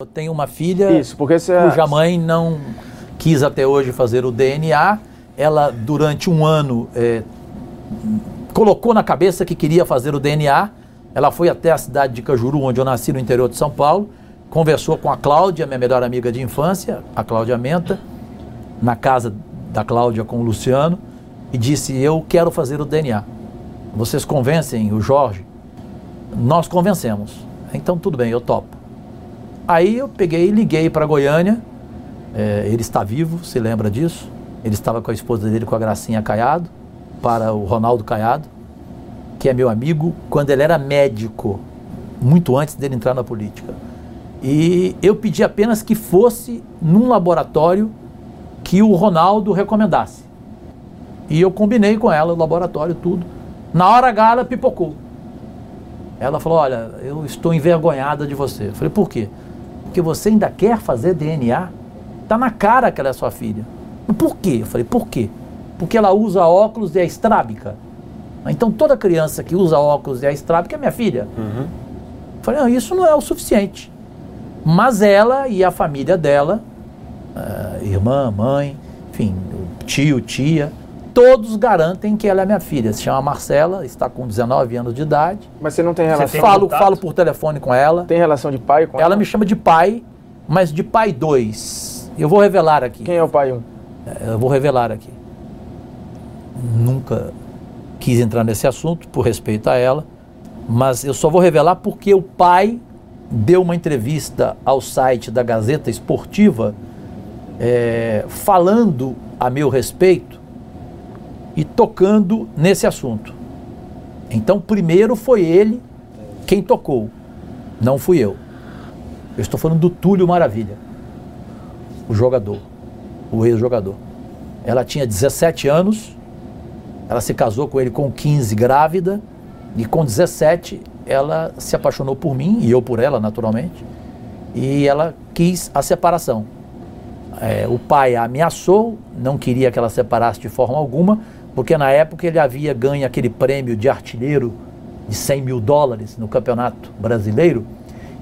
Eu tenho uma filha Isso, porque você cuja mãe não quis até hoje fazer o DNA. Ela, durante um ano, é, colocou na cabeça que queria fazer o DNA. Ela foi até a cidade de Cajuru, onde eu nasci, no interior de São Paulo. Conversou com a Cláudia, minha melhor amiga de infância, a Cláudia Menta, na casa da Cláudia com o Luciano, e disse: Eu quero fazer o DNA. Vocês convencem o Jorge? Nós convencemos. Então, tudo bem, eu topo. Aí eu peguei e liguei para Goiânia. É, ele está vivo, se lembra disso. Ele estava com a esposa dele, com a Gracinha Caiado, para o Ronaldo Caiado, que é meu amigo, quando ele era médico, muito antes dele entrar na política. E eu pedi apenas que fosse num laboratório que o Ronaldo recomendasse. E eu combinei com ela o laboratório, tudo. Na hora H, ela pipocou. Ela falou: Olha, eu estou envergonhada de você. Eu falei: Por quê? Porque você ainda quer fazer DNA? Está na cara que ela é sua filha. Por quê? Eu falei: Por quê? Porque ela usa óculos e é estrábica. Então toda criança que usa óculos e é estrábica é minha filha. Uhum. Eu falei: Não, isso não é o suficiente. Mas ela e a família dela, uh, irmã, mãe, enfim, tio, tia, todos garantem que ela é minha filha. Se chama Marcela, está com 19 anos de idade. Mas você não tem relação. Tem falo, falo por telefone com ela. Tem relação de pai com ela? Ela me chama de pai, mas de pai 2. Eu vou revelar aqui. Quem é o pai 1? Um? Eu vou revelar aqui. Nunca quis entrar nesse assunto por respeito a ela, mas eu só vou revelar porque o pai deu uma entrevista ao site da Gazeta Esportiva é, falando a meu respeito e tocando nesse assunto. Então, primeiro foi ele quem tocou, não fui eu. Eu estou falando do Túlio Maravilha, o jogador, o ex-jogador. Ela tinha 17 anos, ela se casou com ele com 15 grávida, e com 17 ela se apaixonou por mim e eu por ela, naturalmente, e ela quis a separação. É, o pai a ameaçou, não queria que ela separasse de forma alguma, porque na época ele havia ganho aquele prêmio de artilheiro de 100 mil dólares no Campeonato Brasileiro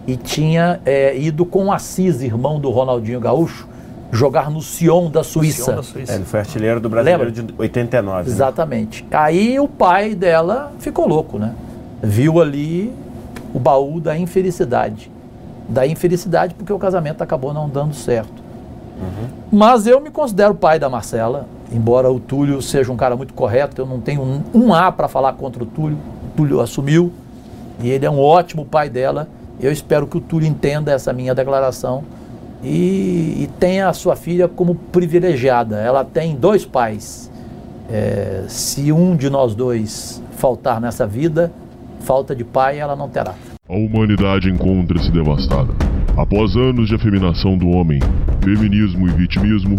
e tinha é, ido com o Assis, irmão do Ronaldinho Gaúcho, jogar no Sion da Suíça. Sion da Suíça. É, ele foi artilheiro do Brasileiro Lembra? de 89. Né? Exatamente. Né? Aí o pai dela ficou louco, né? viu ali o baú da infelicidade. Da infelicidade porque o casamento acabou não dando certo. Uhum. Mas eu me considero pai da Marcela, embora o Túlio seja um cara muito correto, eu não tenho um, um A para falar contra o Túlio. O Túlio assumiu e ele é um ótimo pai dela. Eu espero que o Túlio entenda essa minha declaração e, e tenha a sua filha como privilegiada. Ela tem dois pais. É, se um de nós dois faltar nessa vida, falta de pai ela não terá. A humanidade encontra-se devastada. Após anos de afeminação do homem, feminismo e vitimismo,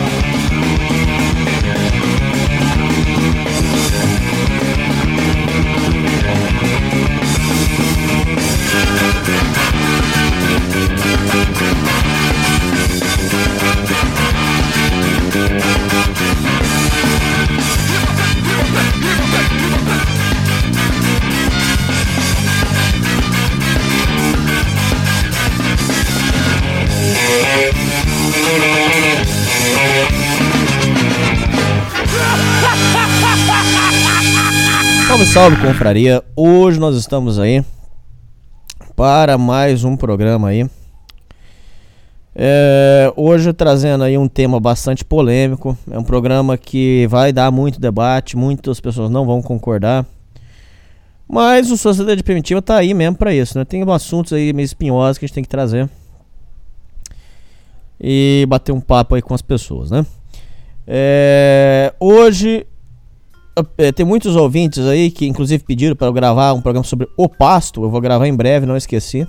Salve, salve, confraria. Hoje nós estamos aí para mais um programa aí. É, hoje trazendo aí um tema bastante polêmico. É um programa que vai dar muito debate, muitas pessoas não vão concordar. Mas o Sociedade Primitiva tá aí mesmo para isso, né? Tem assuntos aí meio espinhosos que a gente tem que trazer. E bater um papo aí com as pessoas, né? É, hoje tem muitos ouvintes aí que inclusive pediram para eu gravar um programa sobre o pasto. Eu vou gravar em breve, não esqueci.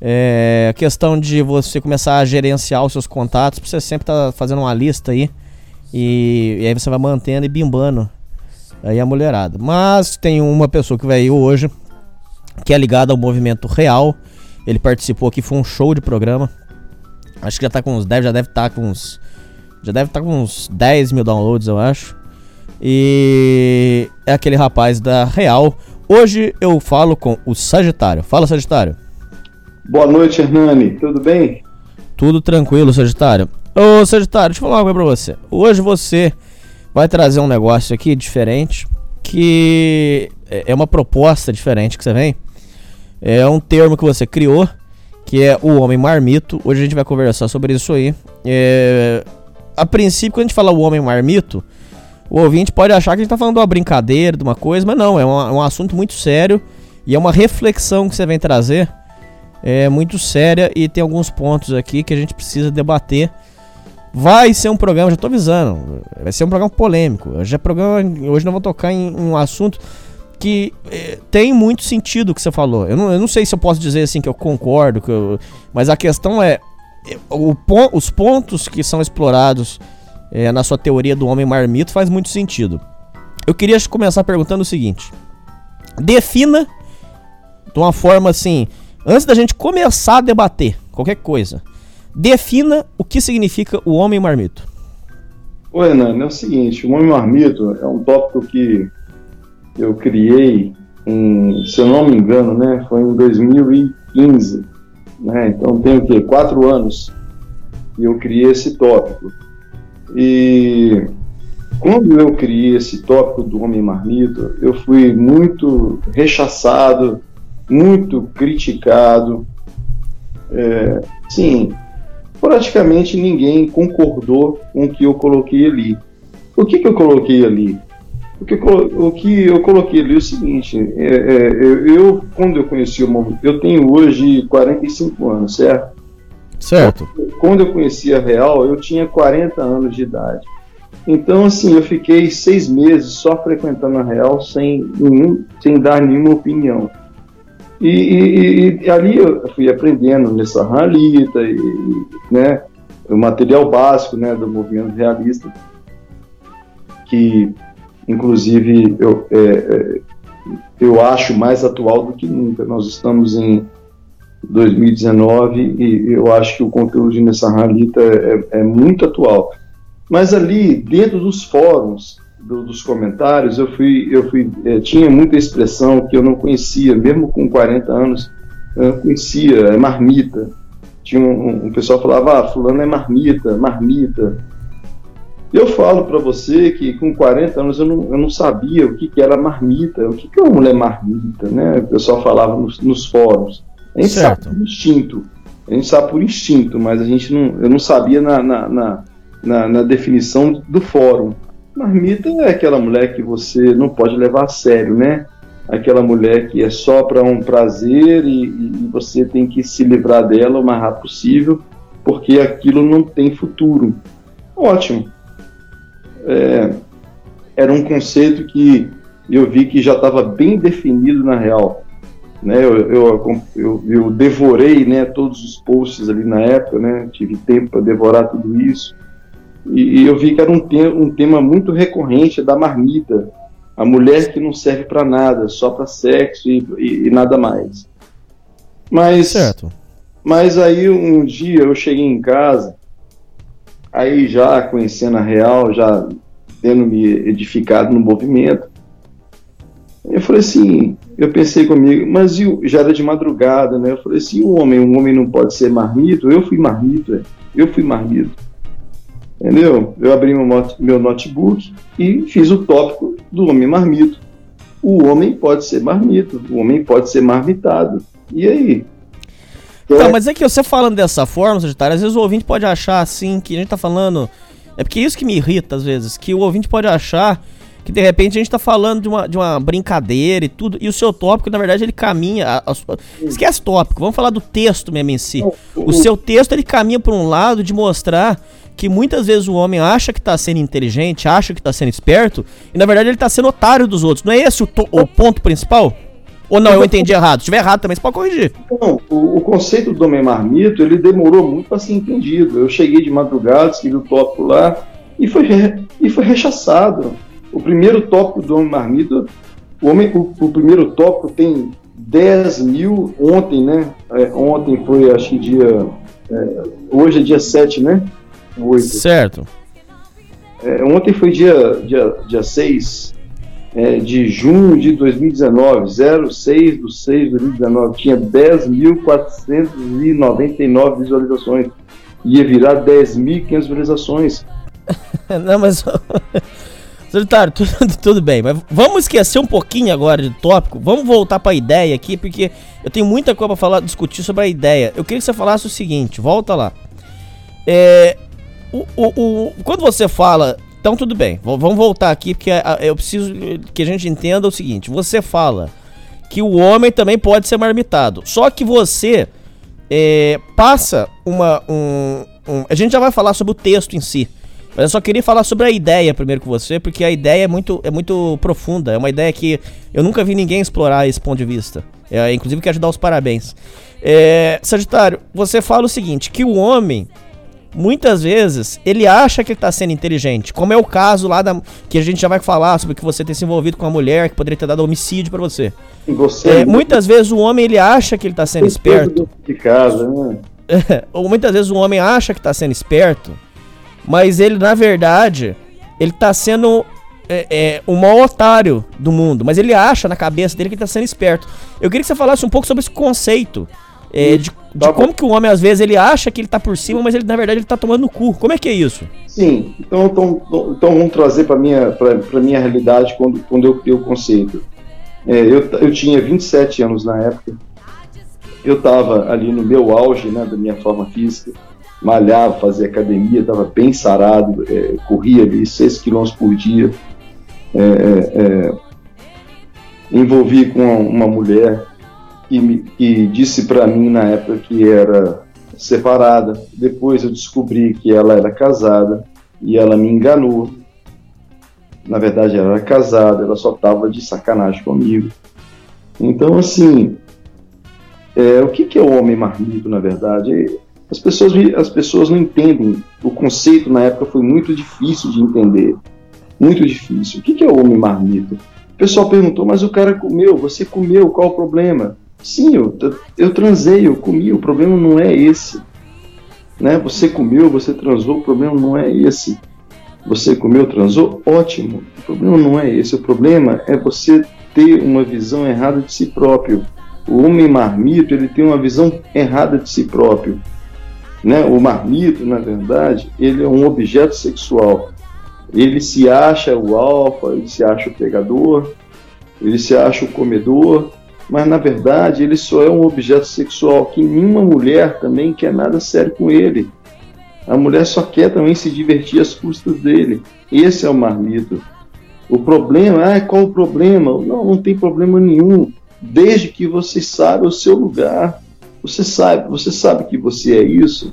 É, a questão de você começar a gerenciar os seus contatos, você sempre tá fazendo uma lista aí. E, e, aí você vai mantendo e bimbando aí a mulherada. Mas tem uma pessoa que veio hoje que é ligado ao movimento real. Ele participou aqui, foi um show de programa. Acho que já tá com uns 10, já deve estar tá com uns. Já deve estar tá com uns 10 mil downloads, eu acho. E é aquele rapaz da Real. Hoje eu falo com o Sagitário. Fala, Sagitário. Boa noite, Hernani. Tudo bem? Tudo tranquilo, Sagitário. Ô, Sagitário, deixa eu falar uma coisa pra você. Hoje você vai trazer um negócio aqui diferente, que é uma proposta diferente que você vem. É um termo que você criou, que é o homem marmito. Hoje a gente vai conversar sobre isso aí. É... A princípio, quando a gente fala o homem marmito, o ouvinte pode achar que a gente tá falando de uma brincadeira, de uma coisa, mas não, é um, é um assunto muito sério e é uma reflexão que você vem trazer. É muito séria e tem alguns pontos aqui que a gente precisa debater Vai ser um programa, já tô avisando. Vai ser um programa polêmico. Hoje, é programa, hoje nós vamos tocar em, um assunto que eh, tem muito sentido o que você falou. Eu não, eu não sei se eu posso dizer assim que eu concordo, que eu, mas a questão é eh, o, os pontos que são explorados eh, na sua teoria do homem marmito faz muito sentido. Eu queria começar perguntando o seguinte: defina de uma forma assim, antes da gente começar a debater qualquer coisa, Defina o que significa o homem marmito. Ô Renan, é o seguinte, o homem marmito é um tópico que eu criei, em, se eu não me engano, né, foi em 2015, né, então tem o quê? Quatro anos que eu criei esse tópico. E quando eu criei esse tópico do homem marmito, eu fui muito rechaçado, muito criticado. É, sim, praticamente ninguém concordou com o que eu coloquei ali. O que, que eu coloquei ali? O que, o que eu coloquei ali é o seguinte: é, é, eu, quando eu conheci o movimento, eu tenho hoje 45 anos, certo? Certo. Quando eu conheci a Real, eu tinha 40 anos de idade. Então, assim, eu fiquei seis meses só frequentando a Real sem, nenhum, sem dar nenhuma opinião. E, e, e, ali eu fui aprendendo nessa ralita, e, né, o material básico né, do movimento realista, que inclusive eu, é, é, eu acho mais atual do que nunca. Nós estamos em 2019 e eu acho que o conteúdo de Nessa Ralita é, é muito atual. Mas ali, dentro dos fóruns, do, dos comentários, eu fui, eu fui, é, tinha muita expressão que eu não conhecia, mesmo com 40 anos, eu não conhecia, é marmita. Tinha um, um pessoal falava, ah, fulano é marmita, marmita. Eu falo para você que com 40 anos eu não, eu não sabia o que, que era marmita, o que, que é uma mulher marmita, né? O pessoal falava nos, nos fóruns. A gente certo. sabe por instinto, a gente sabe por instinto, mas a gente não, eu não sabia na, na, na, na, na definição do fórum. Marmita é aquela mulher que você não pode levar a sério, né? Aquela mulher que é só para um prazer e, e, você tem que se livrar dela o mais rápido possível, porque aquilo não tem futuro. Ótimo. É, era um conceito que eu vi que já estava bem definido na real. Né, eu, eu, eu, eu, devorei né, todos os posts ali na época, né, tive tempo para devorar tudo isso. E, e eu vi que era um, te um tema muito recorrente da marmita, a mulher que não serve para nada, só para sexo e, e, e, nada mais. Mas, certo. mas aí um dia eu cheguei em casa, aí já conhecendo a real, já tendo me edificado no movimento, eu falei assim, eu pensei comigo, mas eu, já era de madrugada, né? Eu falei assim, o homem, um homem não pode ser marmito? Eu fui marmito, é. eu fui marmito. Entendeu? Eu abri meu notebook e fiz o tópico do homem marmito. O homem pode ser marmito, o homem pode ser marmitado. E aí? Tá, mas é que você falando dessa forma, Sagitário, às vezes o ouvinte pode achar assim que a gente tá falando. É porque é isso que me irrita às vezes, que o ouvinte pode achar que de repente a gente tá falando de uma, de uma brincadeira e tudo, e o seu tópico, na verdade, ele caminha. A, a, esquece tópico, vamos falar do texto mesmo em si. O seu texto ele caminha por um lado de mostrar que muitas vezes o homem acha que está sendo inteligente, acha que está sendo esperto, e na verdade ele está sendo otário dos outros. Não é esse o, o ponto principal? Ou não, eu entendi errado. Se estiver errado também, você pode corrigir. Não, o, o conceito do homem marmito, ele demorou muito para ser entendido. Eu cheguei de madrugada, escrevi o tópico lá, e foi, e foi rechaçado. O primeiro tópico do homem marmito, o, homem, o, o primeiro tópico tem 10 mil ontem, né? É, ontem foi, acho que dia. É, hoje é dia 7, né? 8. Certo. É, ontem foi dia, dia, dia 6 é, de junho de 2019, 06 do 6 de 2019, tinha 10.499 visualizações. Ia virar 10.500 visualizações. Não, mas. Solitário, tudo, tudo bem, mas vamos esquecer um pouquinho agora de tópico. Vamos voltar para a ideia aqui, porque eu tenho muita coisa para falar, discutir sobre a ideia. Eu queria que você falasse o seguinte: volta lá. É, o, o, o, quando você fala. Então, tudo bem, vamos voltar aqui, porque eu preciso que a gente entenda o seguinte: você fala que o homem também pode ser marmitado, só que você é, passa uma. Um, um, a gente já vai falar sobre o texto em si. Mas eu só queria falar sobre a ideia primeiro com você, porque a ideia é muito, é muito profunda. É uma ideia que eu nunca vi ninguém explorar esse ponto de vista. É, inclusive, quero te dar os parabéns. É, Sagitário, você fala o seguinte: que o homem, muitas vezes, ele acha que ele está sendo inteligente. Como é o caso lá da, que a gente já vai falar sobre que você ter se envolvido com uma mulher que poderia ter dado homicídio para você. você é, muitas vezes o homem ele acha que ele está sendo esperto. De casa, né? Ou muitas vezes o homem acha que está sendo esperto mas ele, na verdade, ele tá sendo é, é, o maior otário do mundo. Mas ele acha na cabeça dele que tá sendo esperto. Eu queria que você falasse um pouco sobre esse conceito. É, de, de tá como que o homem, às vezes, ele acha que ele tá por cima, mas ele, na verdade, ele tá tomando no cu. Como é que é isso? Sim, então, então, então vamos trazer para minha, pra, pra minha realidade quando, quando eu criei o conceito. É, eu, eu tinha 27 anos na época. Eu estava ali no meu auge né, da minha forma física malhava, fazia academia, estava bem sarado, é, corria ali 6 km por dia. É, é, é, envolvi com uma mulher que, me, que disse para mim na época que era separada. Depois eu descobri que ela era casada e ela me enganou. Na verdade, ela era casada, ela só estava de sacanagem comigo. Então, assim, é, o que, que é o homem marmito, na verdade? As pessoas, as pessoas não entendem. O conceito na época foi muito difícil de entender. Muito difícil. O que é o homem marmito? O pessoal perguntou, mas o cara comeu, você comeu, qual o problema? Sim, eu, eu transei, eu comi, o problema não é esse. Né? Você comeu, você transou, o problema não é esse. Você comeu, transou, ótimo. O problema não é esse. O problema é você ter uma visão errada de si próprio. O homem marmito ele tem uma visão errada de si próprio. Né? O marmito, na verdade, ele é um objeto sexual. Ele se acha o alfa, ele se acha o pegador, ele se acha o comedor, mas na verdade ele só é um objeto sexual que nenhuma mulher também quer nada sério com ele. A mulher só quer também se divertir às custas dele. Esse é o marmito. O problema, ah, qual o problema? Não, não tem problema nenhum, desde que você saiba o seu lugar. Você sabe, você sabe que você é isso?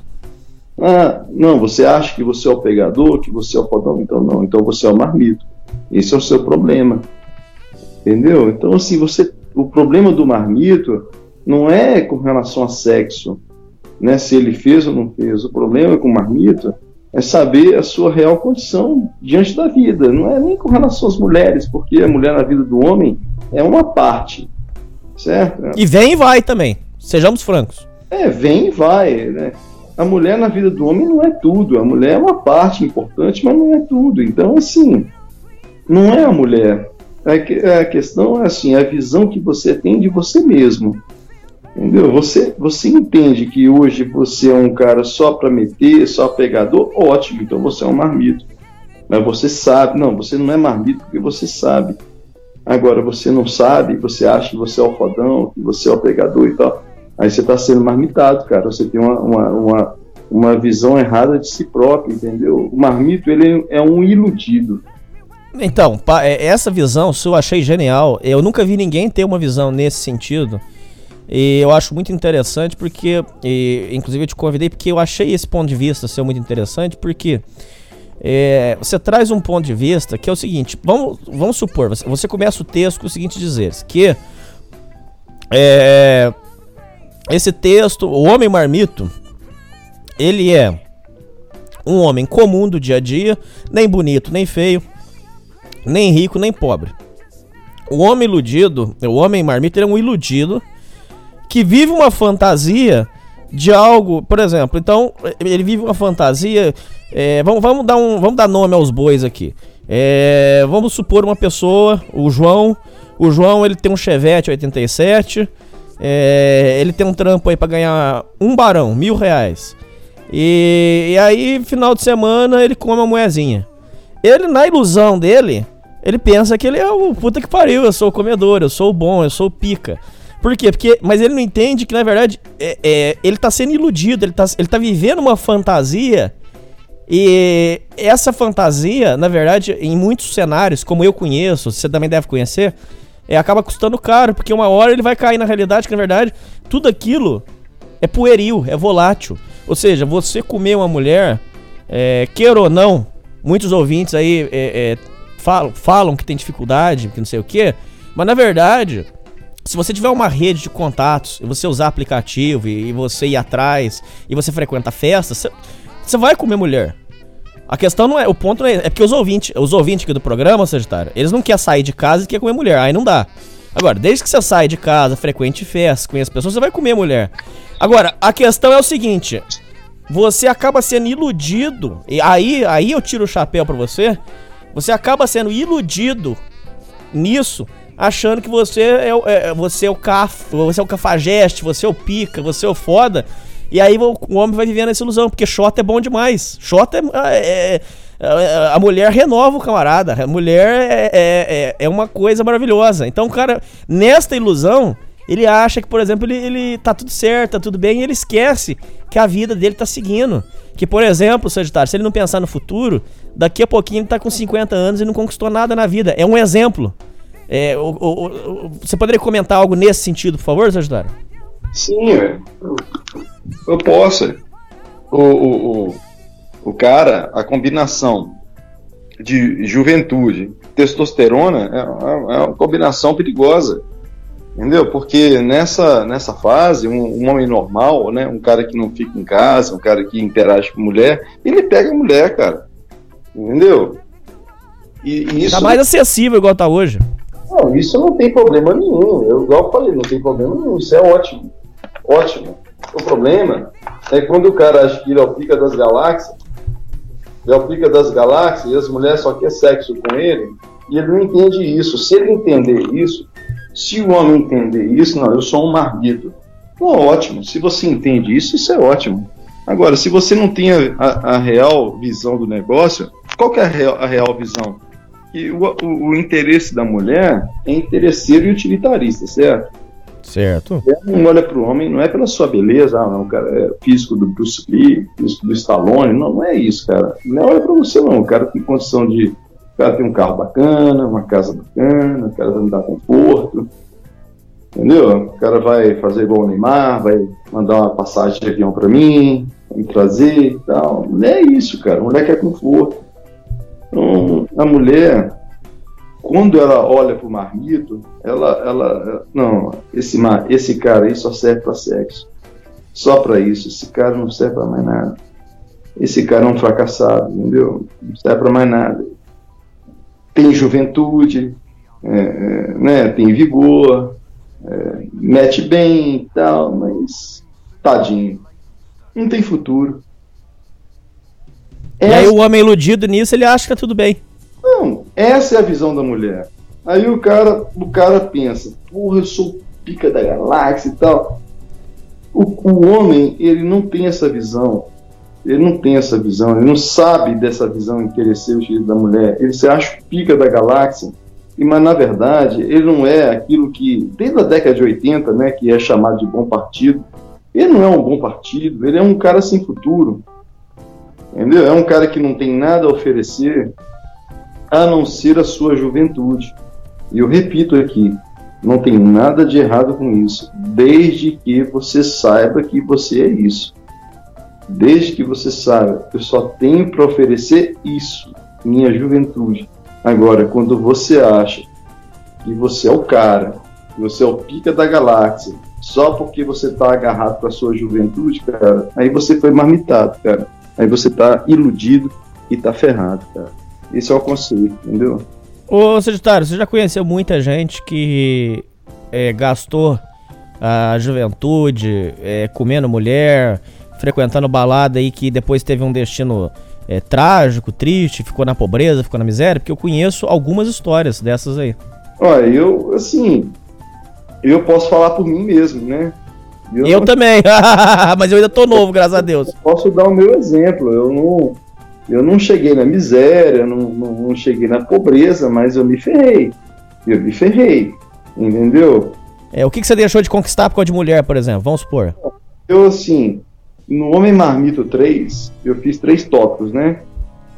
Ah, não, você acha que você é o pegador, que você é o fodão? Então não, então você é o marmito. Esse é o seu problema. Entendeu? Então, assim, você, o problema do marmito não é com relação a sexo, né? Se ele fez ou não fez. O problema com o marmito é saber a sua real condição diante da vida. Não é nem com relação às mulheres, porque a mulher na vida do homem é uma parte, certo? E vem e vai também. Sejamos francos. É, vem e vai, né? A mulher na vida do homem não é tudo. A mulher é uma parte importante, mas não é tudo. Então, assim, não é a mulher. É a questão é assim, é a visão que você tem de você mesmo. Entendeu? Você, você entende que hoje você é um cara só para meter, só pegador? Ótimo, então você é um marmito. Mas você sabe, não, você não é marmito porque você sabe. Agora você não sabe, você acha que você é o fodão, que você é o pegador e tal aí você está sendo marmitado, cara. Você tem uma, uma, uma, uma, visão errada de si próprio, entendeu? O marmito, ele é um iludido. Então, é, essa visão eu achei genial. Eu nunca vi ninguém ter uma visão nesse sentido. E eu acho muito interessante porque, e, inclusive eu te convidei porque eu achei esse ponto de vista ser muito interessante porque é, você traz um ponto de vista que é o seguinte, vamos, vamos supor, você, você começa o texto com o seguinte dizer, que é, esse texto, o homem marmito, ele é um homem comum do dia a dia, nem bonito, nem feio, nem rico, nem pobre. o homem iludido, o homem marmita, ele é um iludido que vive uma fantasia de algo, por exemplo, então ele vive uma fantasia. É, vamos, vamos, dar um, vamos dar nome aos bois aqui. É, vamos supor uma pessoa, o João. O João ele tem um Chevette 87. É, ele tem um trampo aí para ganhar um barão, mil reais. E, e aí, final de semana, ele come uma moezinha. Ele, na ilusão dele, ele pensa que ele é o puta que pariu, eu sou o comedor, eu sou o bom, eu sou o pica. Por quê? Porque, mas ele não entende que, na verdade, é, é, ele tá sendo iludido, ele tá, ele tá vivendo uma fantasia. E essa fantasia, na verdade, em muitos cenários, como eu conheço, você também deve conhecer, é, acaba custando caro, porque uma hora ele vai cair na realidade que, na verdade, tudo aquilo é pueril, é volátil. Ou seja, você comer uma mulher, é, queira ou não, muitos ouvintes aí é, é falam, falam que tem dificuldade, que não sei o que, mas na verdade se você tiver uma rede de contatos e você usar aplicativo e, e você ir atrás e você frequenta festas, você, você vai comer mulher. A questão não é, o ponto não é, é porque os ouvintes, os ouvintes aqui do programa, Sagitário, eles não querem sair de casa e querem comer mulher, aí não dá. Agora, desde que você sai de casa, frequente festas, conhece pessoas, você vai comer mulher. Agora, a questão é o seguinte, você acaba sendo iludido, e aí, aí eu tiro o chapéu para você, você acaba sendo iludido nisso achando que você é, é, você é o caf, você é o cafajeste, você é o pica, você é o foda. E aí o, o homem vai vivendo essa ilusão, porque Xota é bom demais. Xota é, é, é, a mulher renova o camarada. A mulher é, é, é, uma coisa maravilhosa. Então, o cara, nesta ilusão, ele acha que, por exemplo, ele, ele tá tudo certo, tá tudo bem, e ele esquece que a vida dele tá seguindo. Que, por exemplo, Sagitário, se ele não pensar no futuro, daqui a pouquinho ele tá com 50 anos e não conquistou nada na vida. É um exemplo. É, o, o, o, você poderia comentar algo nesse sentido, por favor, Sagitário? Sim, eu, eu posso. O, o, o, cara, a combinação de juventude, testosterona, é, é, é uma combinação perigosa. Entendeu? Porque nessa, nessa fase, um, um, homem normal, né, um cara que não fica em casa, um cara que interage com mulher, ele pega a mulher, cara. Entendeu? E, e isso... Tá mais acessível igual tá hoje. Não, isso não tem problema nenhum. Eu, igual eu falei, não tem problema nenhum. Isso é ótimo. Ótimo. O problema é quando o cara acha que ele é o pica das galáxias, é o pica das galáxias e as mulheres só querem sexo com ele, e ele não entende isso. Se ele entender isso, se o homem entender isso, não, eu sou um marmito. Ótimo. Se você entende isso, isso é ótimo. Agora, se você não tem a, a, a real visão do negócio, qual que é a real, a real visão? que o, o, o, interesse da mulher é interesseiro e utilitarista, certo? Certo. Ela não olha para o homem, não é pela sua beleza, ah, não, cara, é físico do Bruce Lee, físico do Stallone, não, não é isso, cara. Não olha para você, não. O cara tem condição de. O cara tem um carro bacana, uma casa bacana, o cara vai me dar conforto. Entendeu? O cara vai fazer igual o Neymar, vai mandar uma passagem de avião para mim, me trazer e tal. Não é isso, cara. Mulher quer conforto. Então, a mulher, quando ela olha para o marmito, ela, ela, não, esse, esse cara aí só serve para sexo. Só para isso. Esse cara não serve para mais nada. Esse cara é um fracassado, entendeu? Não serve para mais nada. Tem juventude, é, é, né? tem vigor, é, mete bem e tal, mas tadinho. Não tem futuro. Essa... E aí o homem iludido nisso, ele acha que tá tudo bem. Não, essa é a visão da mulher. Aí o cara, o cara pensa, porra, eu sou pica da galáxia e tal. O, o homem, ele não tem essa visão. Ele não tem essa visão, ele não sabe dessa visão interesseira da mulher. Ele se acha pica da galáxia, mas na verdade ele não é aquilo que, desde a década de 80, né, que é chamado de bom partido, ele não é um bom partido, ele é um cara sem futuro. Entendeu? É um cara que não tem nada a oferecer a não ser a sua juventude. E eu repito aqui, não tem nada de errado com isso, desde que você saiba que você é isso. Desde que você saiba, eu só tenho para oferecer isso, minha juventude. Agora, quando você acha que você é o cara, que você é o pica da galáxia, só porque você está agarrado com a sua juventude, cara, aí você foi marmitado, cara. Aí você tá iludido e tá ferrado, cara. Esse é o conceito, entendeu? Ô, Sagitário, você já conheceu muita gente que é, gastou a juventude é, comendo mulher, frequentando balada aí que depois teve um destino é, trágico, triste, ficou na pobreza, ficou na miséria? Porque eu conheço algumas histórias dessas aí. Olha, eu, assim, eu posso falar por mim mesmo, né? Eu, eu também, mas eu ainda tô novo, graças a Deus. Posso dar o meu exemplo, eu não, eu não cheguei na miséria, não, não, não cheguei na pobreza, mas eu me ferrei, eu me ferrei, entendeu? É, o que, que você deixou de conquistar por causa de mulher, por exemplo? Vamos supor. Eu, assim, no Homem Marmito 3, eu fiz três tópicos, né?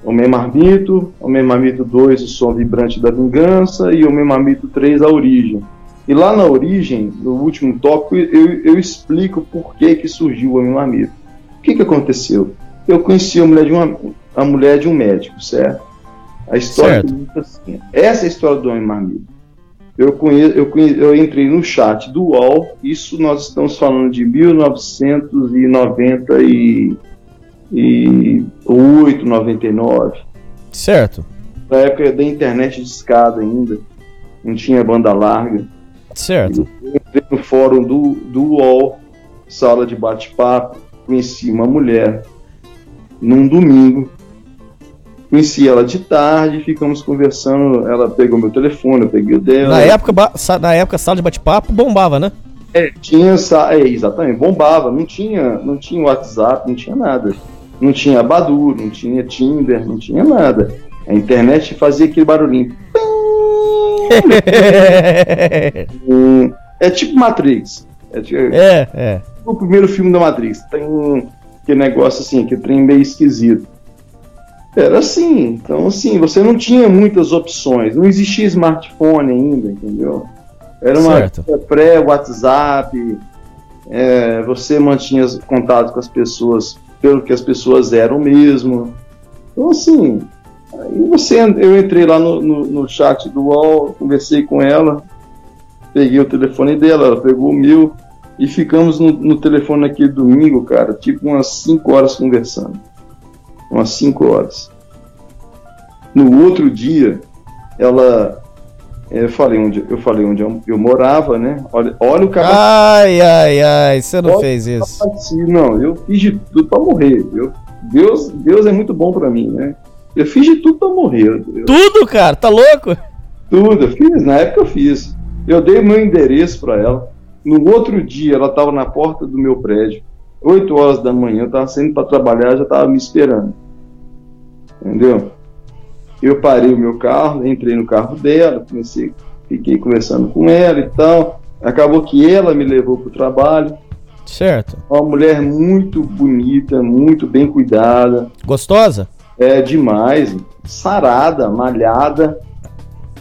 Homem Marmito, Homem Marmito 2, o som vibrante da vingança, e Homem Marmito 3, a origem. E lá na origem, no último tópico, eu, eu explico por que, que surgiu o Homem Marmito. O que, que aconteceu? Eu conheci a mulher de, uma, a mulher de um médico, certo? A história certo. é assim. Essa é a história do Homem Marmito. Eu, conheço, eu, conheço, eu entrei no chat do UOL, isso nós estamos falando de 1998, 99. Certo. Na época da internet de escada ainda, não tinha banda larga. Certo. Eu entrei no fórum do, do UOL, sala de bate-papo, conheci uma mulher num domingo Conheci ela de tarde, ficamos conversando. Ela pegou meu telefone, eu peguei o dela. Na época, na época sala de bate-papo bombava, né? É, tinha, é, exatamente, bombava. Não tinha, não tinha WhatsApp, não tinha nada. Não tinha Badu, não tinha Tinder, não tinha nada. A internet fazia aquele barulhinho. é tipo Matrix. É, tipo, é, é. O primeiro filme da Matrix. Tem aquele negócio assim, que trem meio esquisito. Era assim. Então, assim, você não tinha muitas opções. Não existia smartphone ainda, entendeu? Era uma pré-WhatsApp. É, você mantinha contato com as pessoas pelo que as pessoas eram mesmo. Então, assim, aí você, eu entrei lá no, no, no chat do UOL, conversei com ela, peguei o telefone dela, ela pegou o meu e ficamos no, no telefone naquele domingo, cara, tipo umas 5 horas conversando umas 5 horas. No outro dia, ela. É, eu falei onde eu, falei onde eu, eu morava, né? Olha, olha o cara. Ai, ai, ai, você não fez isso. Não, eu fiz de tudo para morrer. Eu, Deus, Deus é muito bom para mim, né? Eu fiz de tudo para morrer. Eu, tudo, cara? Tá louco? Tudo, eu fiz, na época eu fiz. Eu dei meu endereço para ela. No outro dia, ela estava na porta do meu prédio. 8 horas da manhã, eu estava saindo para trabalhar, já estava me esperando. Entendeu? Eu parei o meu carro, entrei no carro dela, comecei, fiquei conversando com ela e tal. Acabou que ela me levou para o trabalho. Certo. Uma mulher muito bonita, muito bem cuidada. Gostosa? É demais. Sarada, malhada.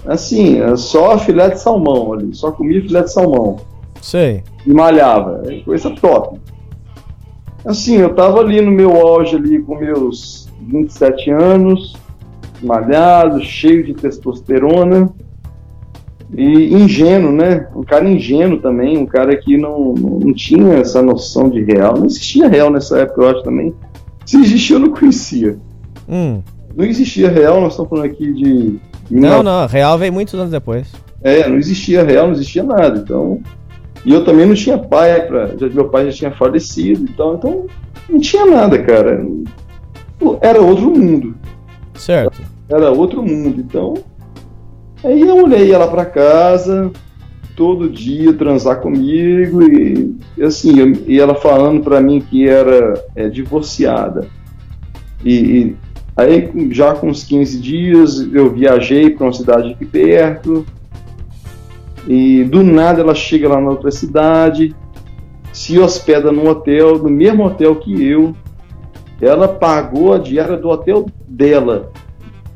Assim, é só filé de salmão ali. Só comia filé de salmão. Sei. E malhava. É coisa top. Assim, eu tava ali no meu auge ali com meus 27 anos, malhado, cheio de testosterona e ingênuo, né? Um cara ingênuo também, um cara que não, não tinha essa noção de real. Não existia real nessa época, eu acho também. Se existia, eu não conhecia. Hum. Não existia real, nós estamos falando aqui de. Não, não, real veio muitos anos depois. É, não existia real, não existia nada. Então, e eu também não tinha pai, pra, já, meu pai já tinha falecido, então, então não tinha nada, cara. Era outro mundo. Certo. Era outro mundo. Então, aí a mulher ia lá para casa, todo dia transar comigo e, e assim, eu, e ela falando para mim que era é, divorciada. E, e, aí, já com uns 15 dias, eu viajei para uma cidade aqui perto, e do nada ela chega lá na outra cidade, se hospeda num hotel, no mesmo hotel que eu. Ela pagou a diária do hotel dela,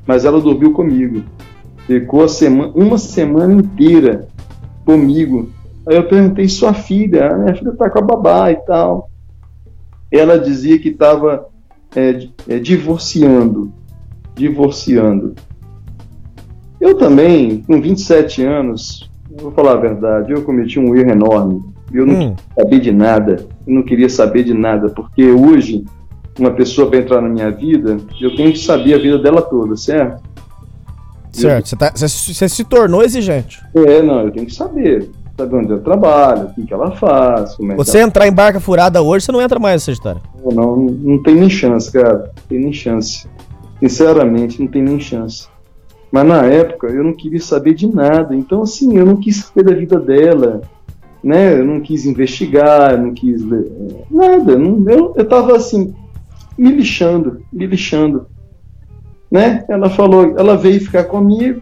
mas ela dormiu comigo. Ficou semana, uma semana inteira comigo. Aí eu perguntei, sua filha? A minha filha tá com a babá e tal. Ela dizia que estava é, é, divorciando. Divorciando. Eu também, com 27 anos, vou falar a verdade, eu cometi um erro enorme. Eu não hum. sabia de nada, eu não queria saber de nada, porque hoje, uma pessoa para entrar na minha vida, eu tenho que saber a vida dela toda, certo? Certo, você, tá, se tornou exigente. É, não, eu tenho que saber. Saber onde eu trabalho, o que, que ela faz, como é que Você entrar em barca furada hoje, você não entra mais nessa história. Não, não, não tem nem chance, cara. Não tem nem chance. Sinceramente, não tem nem chance. Mas na época eu não queria saber de nada. Então, assim, eu não quis saber da vida dela. Né? Eu não quis investigar, não quis ler, eh, nada. Não, eu, eu tava assim, me lixando, me lixando. Né? Ela falou, ela veio ficar comigo.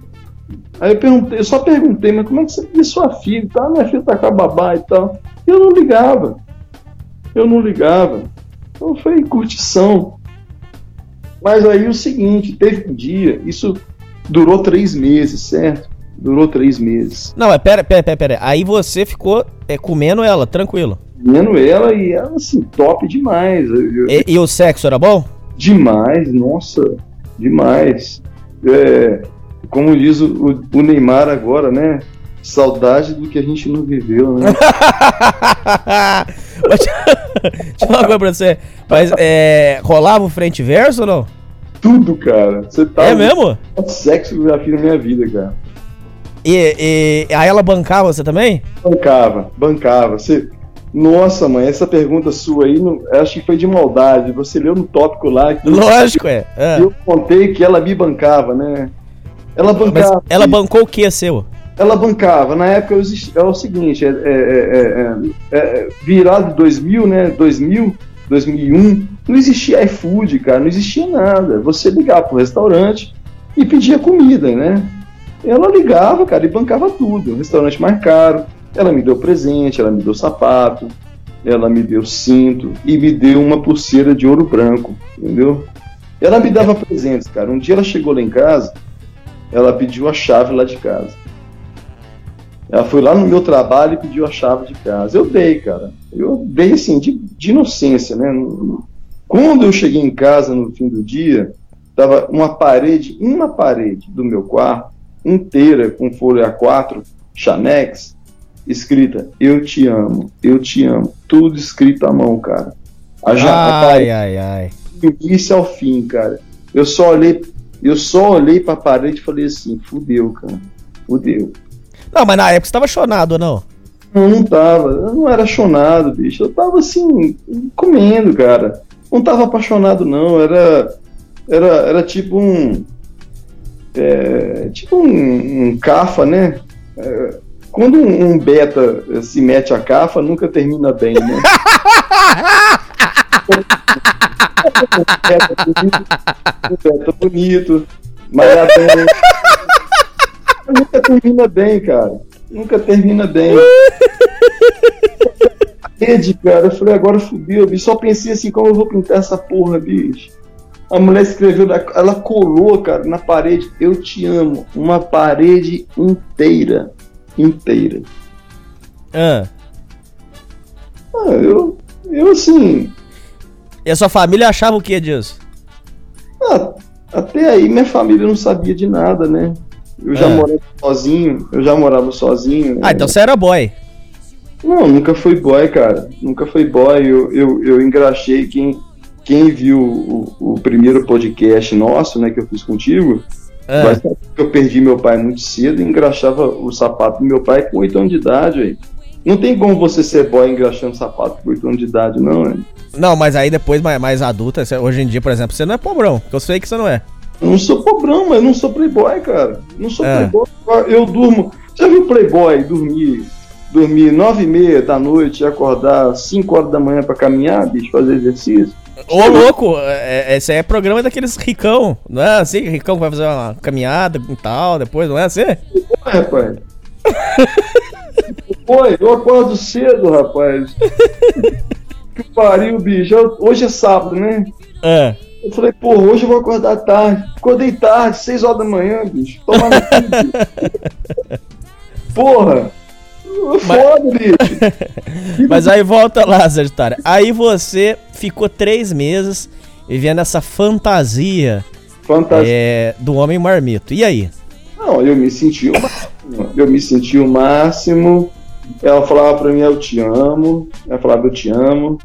Aí eu perguntei, eu só perguntei, mas como é que você vê sua filha e tal? Minha filha tá com a babá e tal. Eu não ligava. Eu não ligava. Então foi curtição. Mas aí o seguinte, teve um dia, isso durou três meses, certo? Durou três meses. Não, é pera, pera, pera, pera. Aí você ficou é, comendo ela, tranquilo. Vendo ela e ela, assim, top demais. Eu- eu- E, e o sexo era bom? Demais, nossa, demais. É, como diz o, o- Neymar agora, né? Saudade do que a gente não viveu, né? Mas, Deixa eu falar uma coisa pra você. Mas é, rolava o frente verso ou não? Tudo, cara. Você tá É mesmo? o sexo que eu já fiz na minha vida, cara. E, e aí ela bancava você também? Bancava, bancava. Você... Nossa, mãe, essa pergunta sua aí, não- eu acho que foi de maldade. Você leu no tópico lá que Lógico, é. é. eu contei que ela me bancava, né? Ela Mas bancava. ela bancou o que seu? Ela bancava. Na época é o seguinte, é, é- é- é- é- virado de 2000, né? 2000, 2001, não existia iFood, cara, não existia nada. Você ligava pro restaurante e pedia comida, né? Ela ligava, cara, e bancava tudo. Um restaurante mais caro. Ela me deu presente, ela me deu sapato, ela me deu cinto e me deu uma pulseira de ouro branco, entendeu? Ela me dava presentes, cara. Um dia ela chegou lá em casa, ela pediu a chave lá de casa. Ela foi lá no meu trabalho e pediu a chave de casa. Eu dei, cara. Eu dei assim, de, de inocência, né? Quando eu cheguei em casa no fim do dia, tava uma parede, uma parede do meu quarto, inteira, com folha A4, Chanex, escrita Eu te amo, eu te amo. Tudo escrito à mão, cara. A, ja- a Ai, ai, ai. início ao fim, cara. Eu só olhei, eu só olhei pra parede e falei assim, fudeu, cara. Fudeu. Não, mas na época você tava chonado ou não? Não, não tava. Eu não era chonado, bicho. Eu tava assim, comendo, cara. Não tava apaixonado, não. Era. Era, era tipo um. é, tipo um, um cafa, né? É, quando um, um beta se mete a cafa, nunca termina bem, né? um beta bonito, um beta bonito, malhar bem. Nunca termina bem, cara. Nunca termina bem. Rede, cara, eu falei, agora fudeu, bicho. Só pensei assim, como eu vou pintar essa porra, bicho? A mulher escreveu, ela colou, cara, na parede, eu te amo. Uma parede inteira. Inteira. Ah. Ah, eu, eu assim, E a sua família achava o que disso? ah, até aí minha família não sabia de nada, né? Eu já Ah. morava sozinho, eu já morava sozinho. Ah, né? então você era boy. Não, nunca fui boy, cara. Nunca fui boy. Eu, eu, eu engraxei quem, quem viu o, o primeiro podcast nosso, né, que eu fiz contigo. Ah. Vai saber que eu perdi meu pai muito cedo e engraxava o sapato do meu pai com 8 anos de idade, velho. Não tem como você ser boy engraxando sapato com 8 anos de idade, não, velho. Não, mas aí depois, mais, mais adulta, hoje em dia, por exemplo, você não é pobrão, que eu sei que você não é. Eu não sou pobrão, mas eu não sou playboy, cara. Não sou É. playboy. Eu durmo. Já viu playboy dormir, dormir nove e meia da noite e acordar 5 horas da manhã pra caminhar, bicho, fazer exercício? Ô, louco, é, é- esse aí é programa daqueles ricão, não é assim? Ricão que vai fazer uma caminhada e tal, depois, não é assim? Ué, rapaz. Oi, eu acordo cedo, rapaz. que pariu, bicho. Hoje é sábado, né? É. Eu falei, pô, hoje eu vou acordar tarde. Acordei tarde, 6 horas da manhã, bicho. Toma no. Porra! Foda, bicho. Mas aí volta lá, Sagitário. Aí você ficou três meses vivendo essa fantasia Fantasia. é, do homem marmito. E aí? Não, eu me senti o máximo. Eu me senti o máximo. Ela falava pra mim, eu te amo. Ela falava, eu te amo.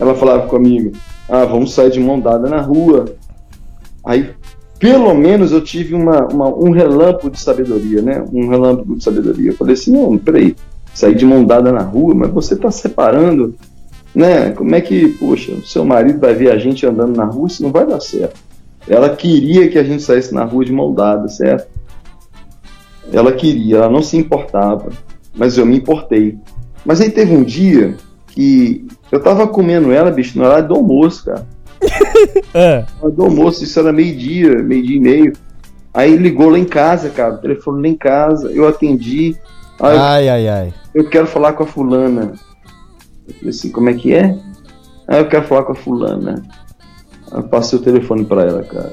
Ela falava comigo, ah, vamos sair de mão dada na rua. Aí, pelo menos eu tive uma, uma, um relâmpago de sabedoria, né? Um relâmpago de sabedoria. Eu falei assim, não, peraí, sair de mão dada na rua, mas você está separando, né? Como é que, poxa, o seu marido vai ver a gente andando na rua, isso não vai dar certo. Ela queria que a gente saísse na rua de mão dada, certo? Ela queria, ela não se importava, mas eu me importei. Mas aí teve um dia que eu tava comendo ela, bicho, no horário do almoço, cara. é. Do almoço, isso era meio-dia, meio-dia e meio. Aí ligou lá em casa, cara, o telefone lá em casa, eu atendi. Ai, eu, ai, ai. Eu quero falar com a fulana. Eu falei assim, como é que é? Aí eu quero falar com a fulana. Aí eu passei o telefone pra ela, cara.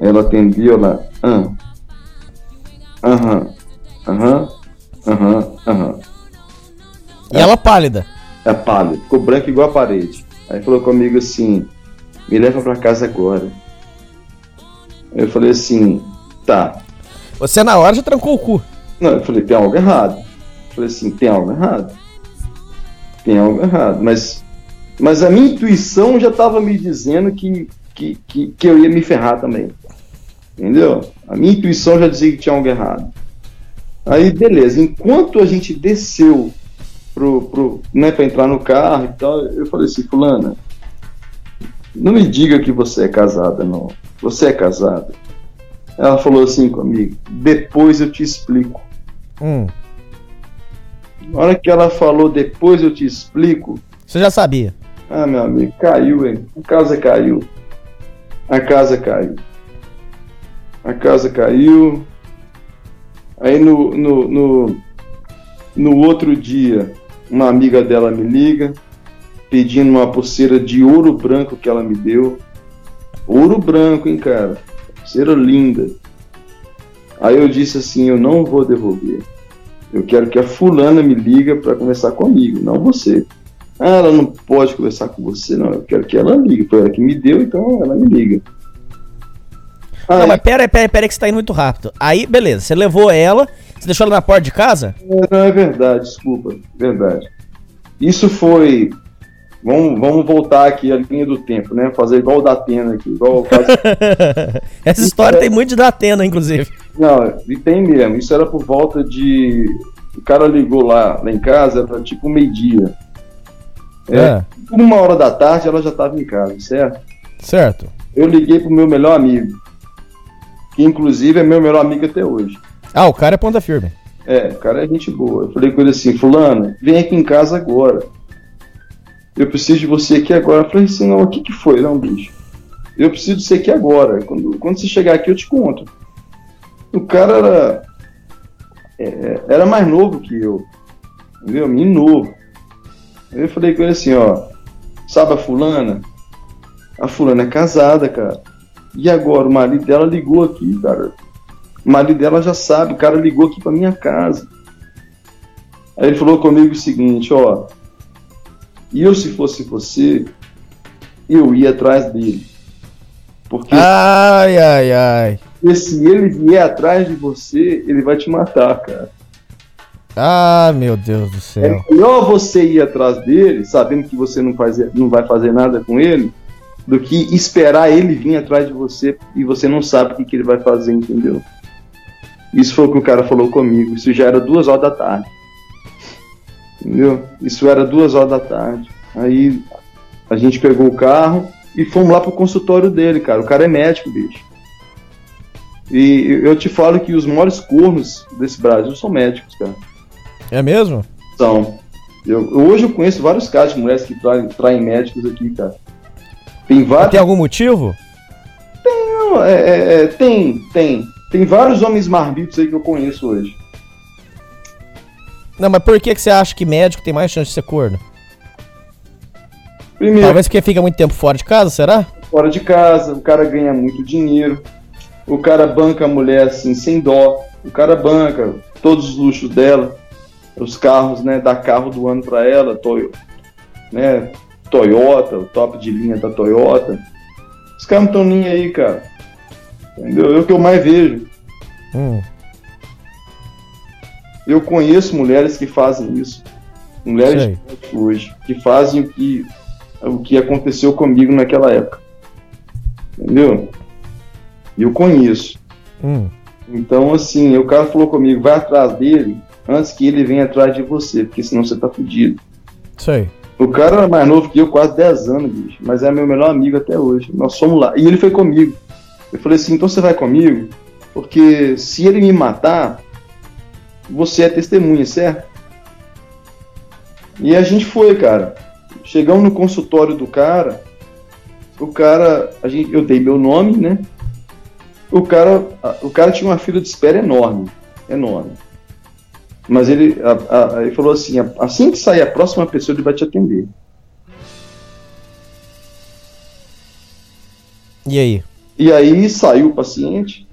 Aí ela atendeu, ela, ah, aham, aham, aham, aham. E ela pálida? É pálida, ficou branca igual a parede. Aí falou comigo assim, me leva para casa agora. Eu falei assim, tá. Você na hora já trancou o cu. Não, eu falei, tem algo errado. Eu falei assim, tem algo errado. Tem algo errado. Mas, mas a minha intuição já estava me dizendo que, que, que, que eu ia me ferrar também. Entendeu? A minha intuição já dizia que tinha algo errado. Aí, beleza. Enquanto a gente desceu pro, pro, né, para entrar no carro e tal, eu falei assim, fulana, não me diga que você é casada, não. Você é casada. Ela falou assim comigo: depois eu te explico. Hum. Na hora que ela falou, depois eu te explico. Você já sabia? Ah, meu amigo, caiu, hein? A casa caiu. A casa caiu. A casa caiu. Aí no, no, no, no outro dia, uma amiga dela me liga pedindo uma pulseira de ouro branco que ela me deu. Ouro branco, hein, cara? Pulseira linda. Aí eu disse assim: eu não vou devolver. Eu quero que a fulana me liga para conversar comigo, não você. Ah, ela não pode conversar com você, não. Eu quero que ela ligue. Foi ela que me deu, então ela me liga. Aí, não, mas pera, pera, pera que você tá indo muito rápido. Aí, beleza, você levou ela, você deixou ela na porta de casa? Não, é verdade, desculpa, verdade. Isso foi Vamos, vamos voltar aqui a linha do tempo, né? Fazer igual o da Atena aqui. Igual Essa história tem muito de da Atena, inclusive. Não, e tem mesmo. Isso era por volta de. O cara ligou lá, lá em casa, era tipo meio-dia. É. é. Uma hora da tarde ela já estava em casa, certo? Certo. Eu liguei pro meu melhor amigo. Que inclusive é meu melhor amigo até hoje. Ah, o cara é ponta firme. É, o cara é gente boa. Eu falei com ele assim, fulano, vem aqui em casa agora eu preciso de você aqui agora. Eu falei assim, não, o que, que foi? Não, bicho. Eu preciso de você aqui agora. Quando, quando você chegar aqui, eu te conto. O cara era, é, era mais novo que eu. Entendeu? Menino novo. Eu falei com ele assim, ó. Sabe a fulana? A fulana é casada, cara. E agora? O marido dela ligou aqui, cara. O marido dela já sabe. O cara ligou aqui pra minha casa. Aí ele falou comigo o seguinte, ó. E eu, se fosse você, eu ia atrás dele. Porque ai, ai, ai. Porque se ele vier atrás de você, ele vai te matar, cara. Ah, meu Deus do céu. É melhor você ir atrás dele, sabendo que você não, faz, não vai fazer nada com ele, do que esperar ele vir atrás de você e você não sabe o que, que ele vai fazer, entendeu? Isso foi o que o cara falou comigo. Isso já era duas horas da tarde. Entendeu? Isso era duas horas da tarde. Aí a gente pegou o carro e fomos lá pro consultório dele, cara. O cara é médico, bicho. E eu te falo que os maiores cornos desse Brasil são médicos, cara. É mesmo? São. Eu, hoje eu conheço vários casos de mulheres que traem, traem médicos aqui, cara. Tem vários. Tem algum motivo? Tem, é, é, é, tem, tem. Tem vários homens marmitos aí que eu conheço hoje. Não, mas por que, que você acha que médico tem mais chance de ser corno? Primeiro, Talvez porque fica muito tempo fora de casa, será? Fora de casa, o cara ganha muito dinheiro, o cara banca a mulher assim sem dó, o cara banca todos os luxos dela, os carros, né, dá carro do ano para ela, Toyota, né, Toyota, o top de linha da Toyota. Os caras não estão nem aí, cara. Entendeu? É o que eu mais vejo. Hum. Eu conheço mulheres que fazem isso. Mulheres hoje, que fazem o que, o que aconteceu comigo naquela época. Entendeu? Eu conheço. Hum. Então, assim, o cara falou comigo, vai atrás dele antes que ele venha atrás de você, porque senão você tá fudido. Aí. O cara era mais novo que eu, quase 10 anos, bicho, mas é meu melhor amigo até hoje. Nós fomos lá. E ele foi comigo. Eu falei assim, então você vai comigo? Porque se ele me matar, você é testemunha, certo? E a gente foi, cara. Chegamos no consultório do cara. O cara, a gente, eu dei meu nome, né? O cara, o cara tinha uma fila de espera enorme, enorme. Mas ele, a- a- ele falou assim: assim que sair a próxima pessoa, ele vai te atender. E aí? E aí saiu o paciente,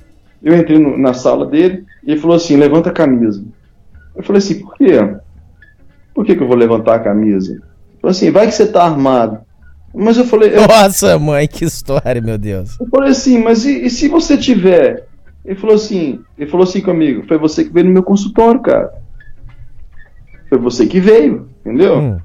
eu entrei no- na sala dele e ele falou assim: levanta a camisa. Eu falei assim: por quê? Por que, que eu vou levantar a camisa? Ele falou assim: vai que você tá armado. Mas eu falei: eu, Nossa, mãe, que história, meu Deus. eu falei assim: mas e, e se você tiver? Ele falou assim: ele falou assim comigo: foi você que veio no meu consultório, cara. Foi você que veio, entendeu? Hum.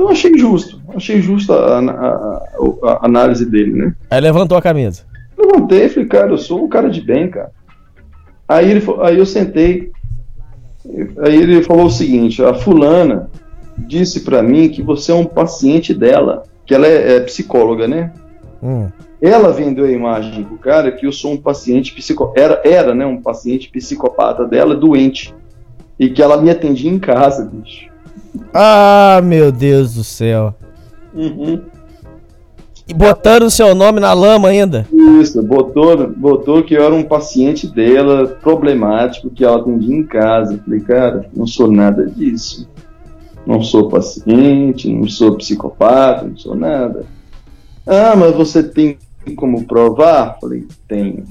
Então eu achei justo, achei justa a, a- a- a análise dele, né? Aí levantou a camisa. Levantei falei, cara, eu sou um cara de bem, cara. Aí, ele, aí eu sentei, aí ele falou o seguinte, a fulana disse pra mim que você é um paciente dela, que ela é, é psicóloga, né? Hum. Ela vendeu a imagem pro cara que eu sou um paciente psico... era, era, né, um paciente psicopata dela, doente. E que ela me atendia em casa, bicho. Ah, meu Deus do céu. Uhum. E botando o seu nome na lama ainda. Isso, botou, botou que eu era um paciente dela, problemático, que ela atendia em casa. Eu Falei, cara, não sou nada disso. Não sou paciente, não sou psicopata, não sou nada. Ah, mas você tem como provar? Falei, tenho.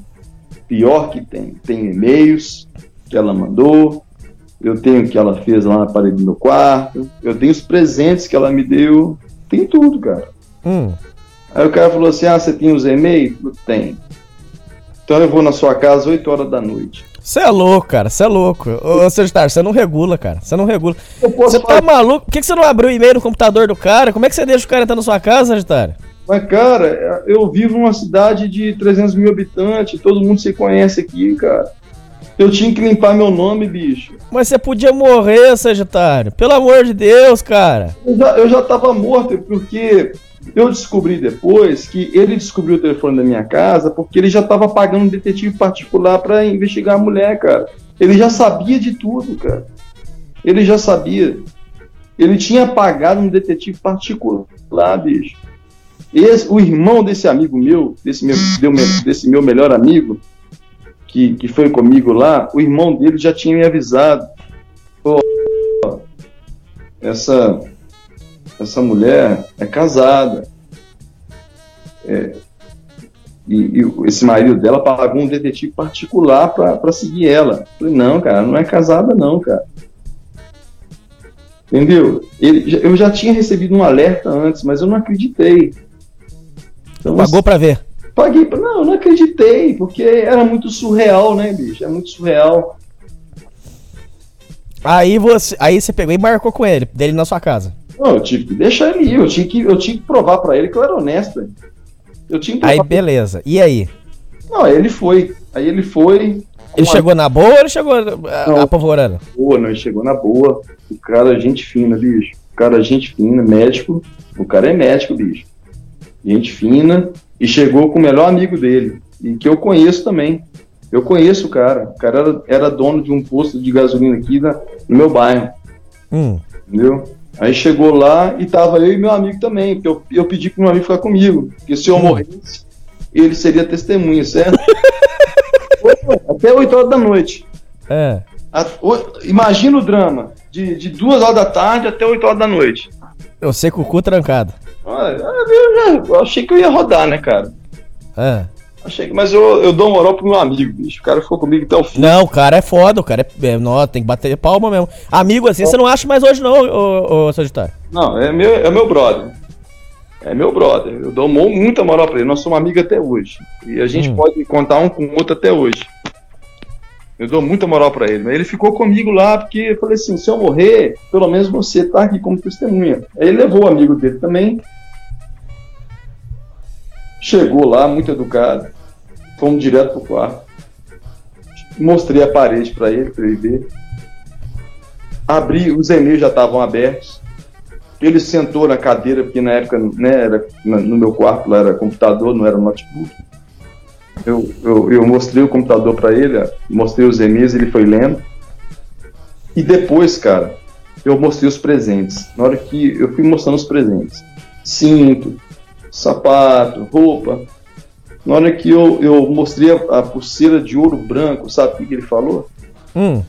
Pior que tem. Tem e-mails que ela mandou, eu tenho o que ela fez lá na parede do meu quarto, eu tenho os presentes que ela me deu, tem tudo, cara. Hum. Aí o cara falou assim: Ah, você tem os e-mails? Tem. Então eu vou na sua casa 8 horas da noite. Você é louco, cara. Você é louco. Ô, Sagitário, você não regula, cara. Você não regula. Você tá maluco? Por que, que você não abriu o e-mail no computador do cara? Como é que você deixa o cara entrar na sua casa, Sagitário? mas cara, eu vivo numa cidade de 300 mil habitantes, todo mundo se conhece aqui, cara. Eu tinha que limpar meu nome, bicho. Mas você podia morrer, Sagitário. Pelo amor de Deus, cara. Eu já, eu já tava morto, porque eu descobri depois que ele descobriu o telefone da minha casa porque ele já tava pagando um detetive particular pra investigar a mulher, cara. Ele já sabia de tudo, cara. Ele já sabia. Ele tinha pagado um detetive particular, bicho. Esse, o irmão desse amigo meu, desse meu, desse meu melhor amigo, que, que foi comigo lá, o irmão dele já tinha me avisado. Pô, essa, essa mulher é casada. É, e, e esse marido dela pagou um detetive particular para seguir ela. Falei, não, cara, não é casada, não, cara. Entendeu? Ele, eu já tinha recebido um alerta antes, mas eu não acreditei. Então, Pagou pra ver. Paguei, pra- não, eu não acreditei, porque era muito surreal, né, bicho? É muito surreal. Aí você, aí você pegou e marcou com ele, dele na sua casa. Não, eu tive que deixar ele ir, eu tinha que, eu tinha que provar pra ele que eu era honesto. Eu tinha que Aí beleza. E aí? Não, aí ele foi. Aí ele foi. Ele a- chegou na boa ou ele chegou ah, Não. apavorando? boa, não, ele chegou na boa. O cara é gente fina, bicho. O cara é gente fina, médico. O cara é médico, bicho. Gente fina. E chegou com o melhor amigo dele. E que eu conheço também. Eu conheço o cara. O cara era, era dono de um posto de gasolina aqui na- no meu bairro. Hum. Entendeu? Aí chegou lá e tava eu e meu amigo também. Porque eu, eu pedi pro meu amigo ficar comigo. Porque se eu morresse, ele seria testemunha, certo? Até 8 horas da noite. É. A- o- imagina o drama. De, de duas horas da tarde até 8 horas da noite. Eu sei com o cu trancado. Ah, eu, já- eu achei que eu ia rodar, né, cara? É. Achei mas eu, eu dou moral pro meu amigo, bicho. O cara ficou comigo até o fim. Não, o cara é foda, o cara é. é nó, tem que bater palma mesmo. Amigo assim, você não acha mais hoje, não, ô, ô Sagitário. Não, é meu, é meu brother. É meu brother. Eu dou muita moral pra ele. Nós somos amigos até hoje. E a gente Hum. pode contar um com o outro até hoje. Eu dou muita moral pra ele. Mas ele ficou comigo lá porque eu falei assim: se eu morrer, pelo menos você tá aqui como testemunha. Aí ele levou o amigo dele também. Chegou lá, muito educado. fomos direto pro quarto. Mostrei a parede para ele, para ele ver. Abri, os e-mails já estavam abertos. Ele sentou na cadeira, porque na época né, era, no meu quarto lá era computador, não era notebook. Eu, eu, eu mostrei o computador para ele, mostrei os e-mails, ele foi lendo. E depois, cara, eu mostrei os presentes. Na hora que eu fui mostrando os presentes, cinto, sapato, roupa. Na hora que eu, eu mostrei a, a pulseira de ouro branco, sabe o que, ele falou? Hum.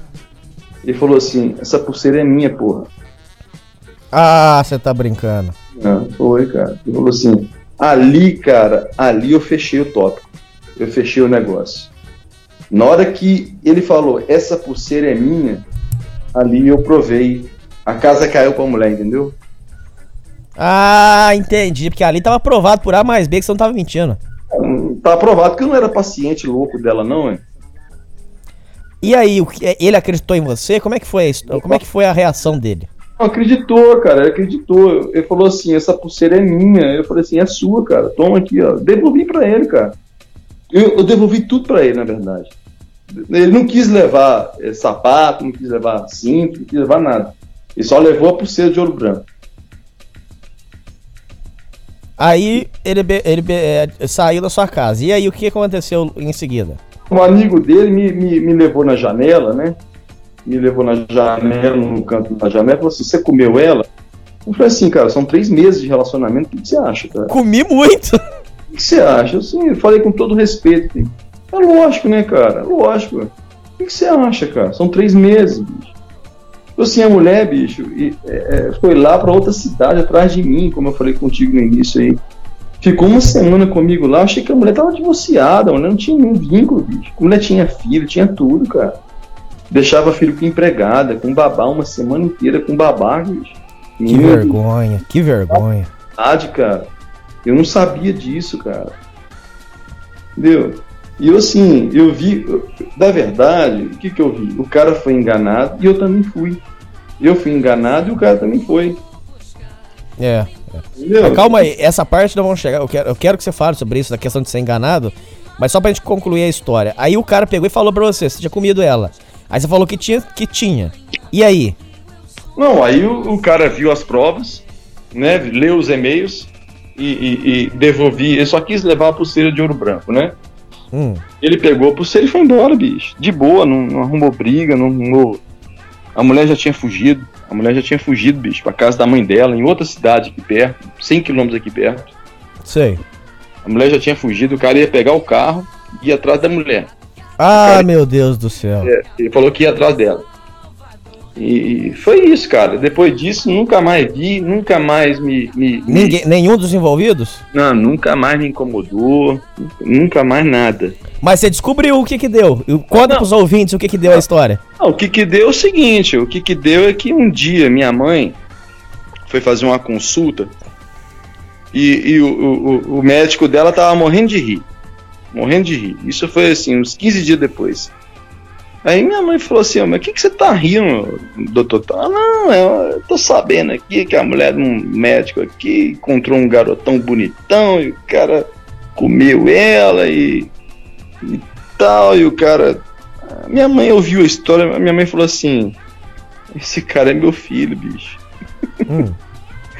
Ele falou assim: essa pulseira é minha, porra. Ah, você tá brincando. Não, foi, cara. Ele falou assim: ali, cara, ali eu fechei o tópico. Eu fechei o negócio. Na hora que ele falou, essa pulseira é minha, ali eu provei. A casa caiu pra mulher, entendeu? Ah, entendi. Porque ali tava aprovado por A mais B que você não tava mentindo. Tá aprovado que eu não era paciente louco dela, não, hein? E aí, ele acreditou em você? Como é que foi a, histó- como é que foi a reação dele? Não, acreditou, cara, ele acreditou. Ele falou assim: essa pulseira é minha. Eu falei assim: é sua, cara. Toma aqui, ó. Devolvi pra ele, cara. Eu, eu devolvi tudo pra ele, na verdade. Ele não quis levar eh, sapato, não quis levar cinto, não quis levar nada. Ele só levou a pulseira de ouro branco. Aí ele, ele é, saiu da sua casa. E aí, o que aconteceu em seguida? Um amigo dele me, me, me levou na janela, né? Me levou na janela, no canto da janela, falou assim: você comeu ela? Eu falei assim, cara, são três meses de relacionamento, o que você acha, cara? Comi muito! O que você acha? Assim, eu falei com todo respeito. assim. É lógico, né, cara? Lógico. O que você acha, cara? São três meses, bicho. Tipo assim, a mulher, bicho, e, é, é, foi lá pra outra cidade atrás de mim, como eu falei contigo no início aí. Ficou uma semana comigo lá, achei que a mulher tava divorciada, a mulher não tinha nenhum vínculo, bicho. A mulher tinha filho, tinha tudo, cara. Deixava filho com empregada, com babá, uma semana inteira com babá, bicho. Que Meu vergonha, que vergonha. verdade, cara. Eu não sabia disso, cara. Entendeu? E eu, assim, eu vi, da verdade, o que que eu vi? O cara foi enganado e eu também fui. Eu fui enganado e o cara também foi. É. Mas calma aí, essa parte não vamos chegar. Eu quero, eu quero que você fale sobre isso, da questão de ser enganado. Mas só pra gente concluir a história. Aí o cara pegou e falou pra você, você tinha comido ela. Aí você falou que tinha, que tinha. E aí? Não, aí o, o cara viu as provas, né? Leu os e-mails e, e, e devolvi. Ele só quis levar a pulseira de ouro branco, né? Hum. Ele pegou a pulseira e foi embora, bicho. De boa, não, não arrumou briga, não arrumou. A mulher já tinha fugido. A mulher já tinha fugido, bicho, pra casa da mãe dela, em outra cidade aqui perto, 100 quilômetros aqui perto. Sei. A mulher já tinha fugido, o cara ia pegar o carro e ir atrás da mulher. Ah, Cara- meu Deus do céu. É, ele falou que ia atrás dela. E foi isso, cara. Depois disso, nunca mais vi, nunca mais me. me- Ninguém, nenhum dos envolvidos? Não, nunca mais me incomodou, nunca mais nada. Mas você descobriu o que que deu. Conta Não. pros ouvintes o que que deu a história. Ah, o que que deu é o seguinte, o que que deu é que um dia minha mãe foi fazer uma consulta e, e o, o- o médico dela tava morrendo de rir, morrendo de rir. Isso foi assim, uns 15 dias depois. Aí minha mãe falou assim, "Ô, mas o que que você tá rindo, doutor? Ah, não, eu tô sabendo aqui que a mulher de um médico aqui encontrou um garotão bonitão e o cara comeu ela e, e tal, e o cara minha mãe ouviu a história, minha mãe falou assim: Esse cara é meu filho, bicho. Hum.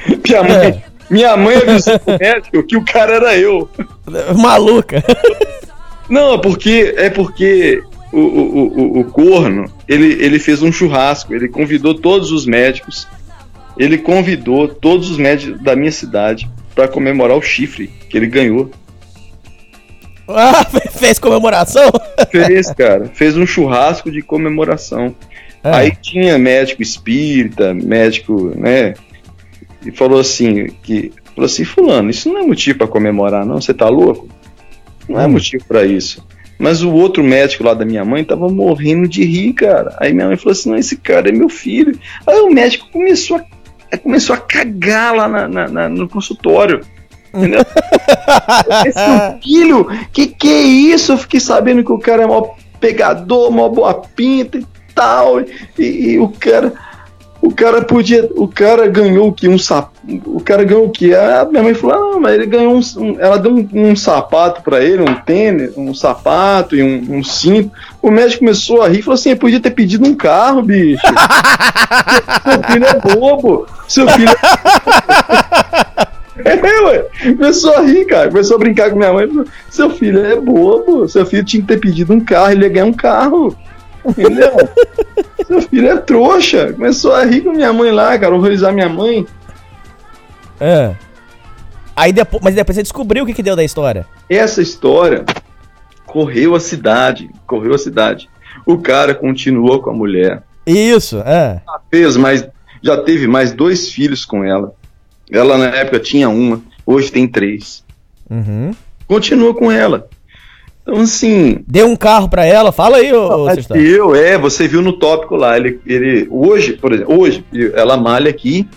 minha, mãe, É. minha mãe avisou o médico que o cara era eu. Maluca. Não, é porque é porque o, o, o, o corno ele, ele fez um churrasco, ele convidou todos os médicos, ele convidou todos os médicos da minha cidade para comemorar o chifre que ele ganhou. Ah, fez comemoração? Fez, cara, fez um churrasco de comemoração. É. Aí tinha médico espírita, médico, né? E falou assim, que falou assim, fulano, isso não é motivo para comemorar, não, você tá louco? Não é Hum. motivo para isso. Mas o outro médico lá da minha mãe tava morrendo de rir, cara. Aí minha mãe falou assim, não, esse cara é meu filho. Aí o médico começou a, começou a cagar lá na- na- na- no consultório. Entendeu? Esse seu filho, que que é isso? Eu fiquei sabendo que o cara é mó pegador, mó boa pinta e tal. E, e o cara. O cara podia. O cara ganhou o que? Um sapato. O cara ganhou o que? A minha mãe falou: ah, mas ele ganhou um. um ela deu um, um sapato pra ele, um tênis, um sapato e um, um, cinto. O médico começou a rir e falou assim: podia ter pedido um carro, bicho. Seu filho é bobo. Seu filho é. É, ué. Começou a rir, cara. Começou a brincar com minha mãe. Seu filho é bobo. Seu filho tinha que ter pedido um carro, ele ia ganhar um carro. Entendeu? Seu filho é trouxa. Começou a rir com minha mãe lá, cara, horrorizar minha mãe. É. Aí depois, mas depois você descobriu o que, que deu da história. Essa história correu a cidade, correu a cidade. O cara continuou com a mulher. Isso, é. Fez mais, já teve mais dois filhos com ela. Ela na época tinha uma, hoje tem três. Uhum. Continua com ela. Então, assim. Deu um carro para ela? Fala aí, ô, Eu, é, você viu no tópico lá. Ele, ele, hoje, por exemplo, hoje, ela malha aqui.